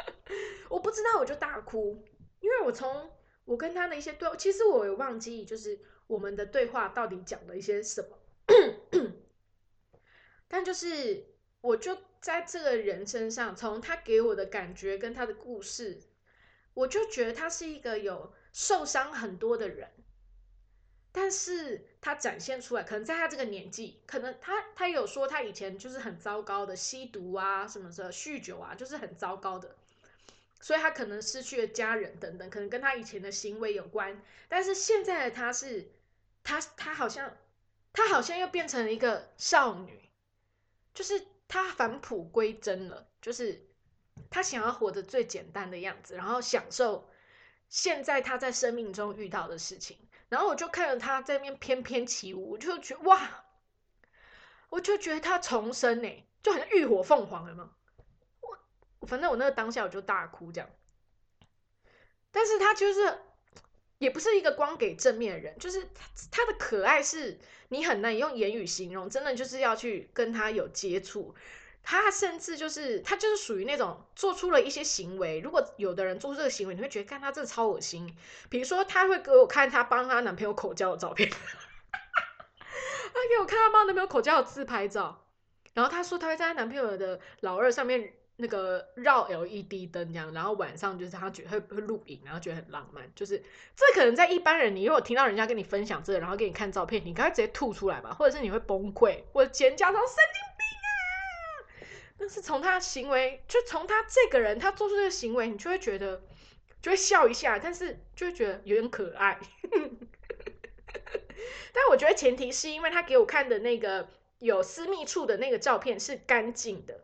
[LAUGHS] 我不知道我就大哭，因为我从。我跟他的一些对，其实我有忘记，就是我们的对话到底讲了一些什么。[COUGHS] 但就是我就在这个人身上，从他给我的感觉跟他的故事，我就觉得他是一个有受伤很多的人。但是他展现出来，可能在他这个年纪，可能他他有说他以前就是很糟糕的，吸毒啊什么的，酗酒啊，就是很糟糕的。所以他可能失去了家人等等，可能跟他以前的行为有关。但是现在的他是，他他好像，他好像又变成了一个少女，就是他返璞归真了，就是他想要活得最简单的样子，然后享受现在他在生命中遇到的事情。然后我就看着他在那边翩翩起舞，我就觉得哇，我就觉得他重生呢。就好像浴火凤凰了嘛。我反正我那个当下我就大哭这样，但是他就是也不是一个光给正面的人，就是他他的可爱是你很难用言语形容，真的就是要去跟他有接触。他甚至就是他就是属于那种做出了一些行为，如果有的人做出这个行为，你会觉得看他真的超恶心。比如说他会给我看他帮他男朋友口交的照片，他给我看他帮男朋友口交的自拍照，然后他说他会在他男朋友的老二上面那个绕 LED 灯这样，然后晚上就是他觉得会会录影，然后觉得很浪漫。就是这可能在一般人，你如果听到人家跟你分享这个，然后给你看照片，你该直接吐出来吧，或者是你会崩溃，或者尖叫说神经。但是从他行为，就从他这个人，他做出这个行为，你就会觉得，就会笑一下，但是就会觉得有点可爱。[LAUGHS] 但我觉得前提是因为他给我看的那个有私密处的那个照片是干净的，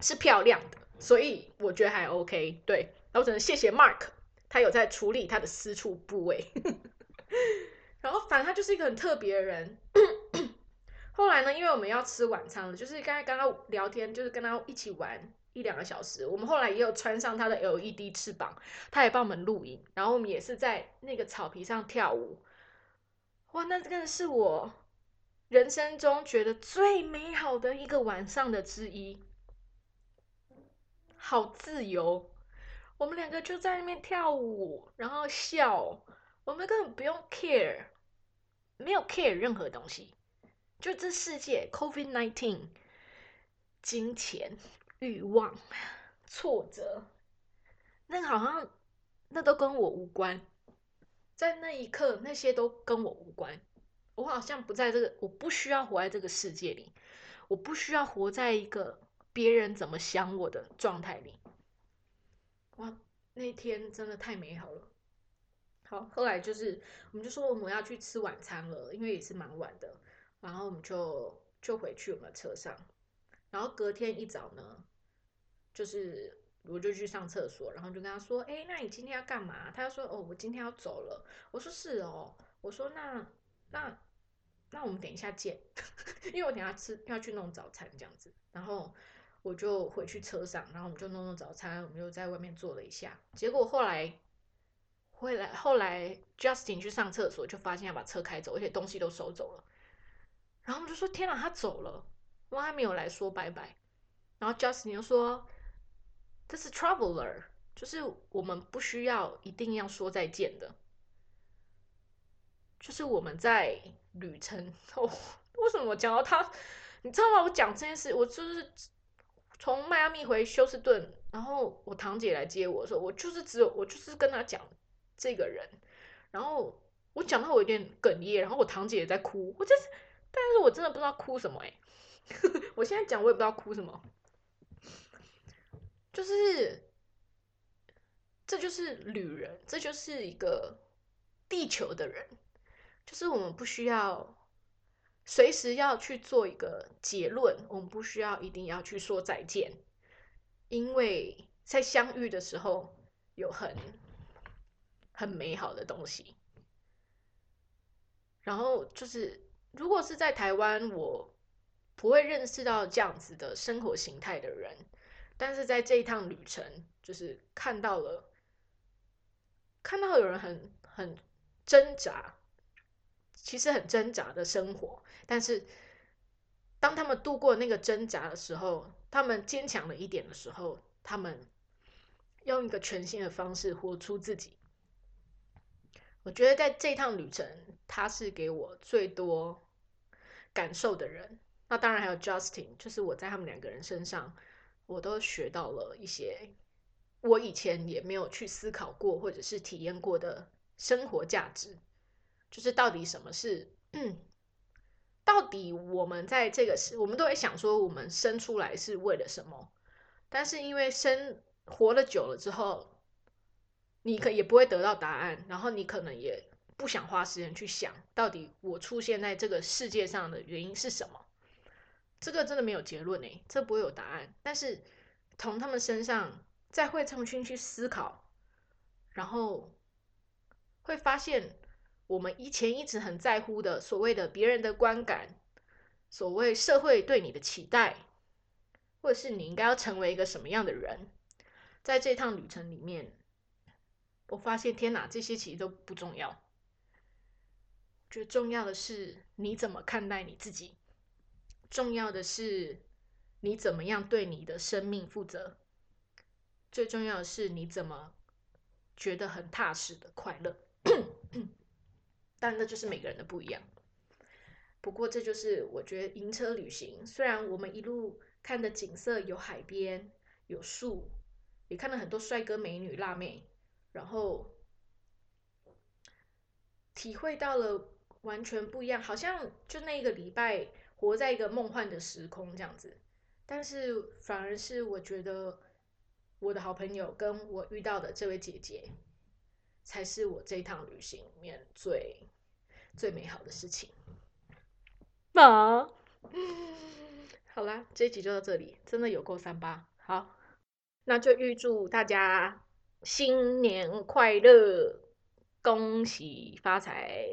是漂亮的，所以我觉得还 OK。对，然后只能谢谢 Mark，他有在处理他的私处部位。[LAUGHS] 然后反正他就是一个很特别的人。后来呢？因为我们要吃晚餐了，就是刚才刚刚聊天，就是跟他一起玩一两个小时。我们后来也有穿上他的 LED 翅膀，他也帮我们录影，然后我们也是在那个草皮上跳舞。哇，那真的是我人生中觉得最美好的一个晚上的之一，好自由。我们两个就在那边跳舞，然后笑，我们根本不用 care，没有 care 任何东西。就这世界，Covid nineteen，金钱、欲望、挫折，那好像那都跟我无关。在那一刻，那些都跟我无关。我好像不在这个，我不需要活在这个世界里，我不需要活在一个别人怎么想我的状态里。哇，那天真的太美好了。好，后来就是我们就说我们要去吃晚餐了，因为也是蛮晚的。然后我们就就回去我们的车上，然后隔天一早呢，就是我就去上厕所，然后就跟他说：“哎，那你今天要干嘛？”他就说：“哦，我今天要走了。”我说：“是哦。”我说：“那那那我们等一下见，因为我等下吃要去弄早餐这样子。”然后我就回去车上，然后我们就弄弄早餐，我们又在外面坐了一下。结果后来后来后来 Justin 去上厕所，就发现要把车开走，而且东西都收走了。然后我们就说：“天哪，他走了，我还没有来说拜拜。”然后 Justin 又说：“这是 traveler，就是我们不需要一定要说再见的，就是我们在旅程。”哦，为什么我讲到他？你知道吗？我讲这件事，我就是从迈阿密回休斯顿，然后我堂姐来接我的时候，我就是只有我就是跟他讲这个人，然后我讲到我有点哽咽，然后我堂姐也在哭，我就是。但是我真的不知道哭什么哎，[LAUGHS] 我现在讲我也不知道哭什么，就是这就是旅人，这就是一个地球的人，就是我们不需要随时要去做一个结论，我们不需要一定要去说再见，因为在相遇的时候有很很美好的东西，然后就是。如果是在台湾，我不会认识到这样子的生活形态的人，但是在这一趟旅程，就是看到了，看到有人很很挣扎，其实很挣扎的生活，但是当他们度过那个挣扎的时候，他们坚强了一点的时候，他们用一个全新的方式活出自己。我觉得在这趟旅程，他是给我最多。感受的人，那当然还有 Justin，就是我在他们两个人身上，我都学到了一些我以前也没有去思考过或者是体验过的生活价值，就是到底什么是，到底我们在这个是，我们都会想说我们生出来是为了什么，但是因为生活了久了之后，你可也不会得到答案，然后你可能也。不想花时间去想到底我出现在这个世界上的原因是什么，这个真的没有结论诶，这不会有答案。但是从他们身上再会重新去思考，然后会发现我们以前一直很在乎的所谓的别人的观感，所谓社会对你的期待，或者是你应该要成为一个什么样的人？在这趟旅程里面，我发现天哪，这些其实都不重要。觉得重要的是你怎么看待你自己，重要的是你怎么样对你的生命负责，最重要的是你怎么觉得很踏实的快乐。[CLEARS THROAT] 但那就是每个人的不一样。不过这就是我觉得营车旅行，虽然我们一路看的景色有海边、有树。也看了很多帅哥美女辣妹，然后体会到了完全不一样，好像就那一个礼拜活在一个梦幻的时空这样子。但是反而是我觉得我的好朋友跟我遇到的这位姐姐，才是我这一趟旅行里面最最美好的事情。啊，[LAUGHS] 好啦，这一集就到这里，真的有够三八，好。那就预祝大家新年快乐，恭喜发财。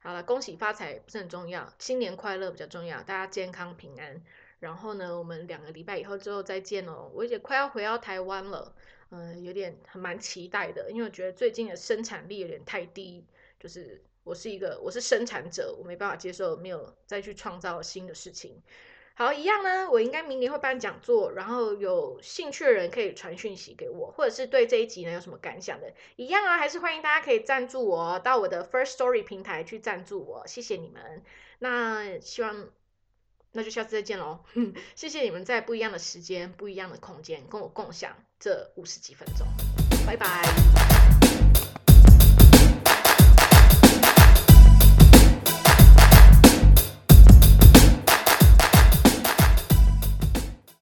好了，恭喜发财不是很重要，新年快乐比较重要，大家健康平安。然后呢，我们两个礼拜以后之后再见哦。我也快要回到台湾了，嗯，有点蛮期待的，因为我觉得最近的生产力有点太低，就是我是一个我是生产者，我没办法接受没有再去创造新的事情。好，一样呢。我应该明年会办讲座，然后有兴趣的人可以传讯息给我，或者是对这一集呢有什么感想的，一样啊，还是欢迎大家可以赞助我到我的 First Story 平台去赞助我，谢谢你们。那希望那就下次再见喽，[LAUGHS] 谢谢你们在不一样的时间、不一样的空间跟我共享这五十几分钟，拜拜。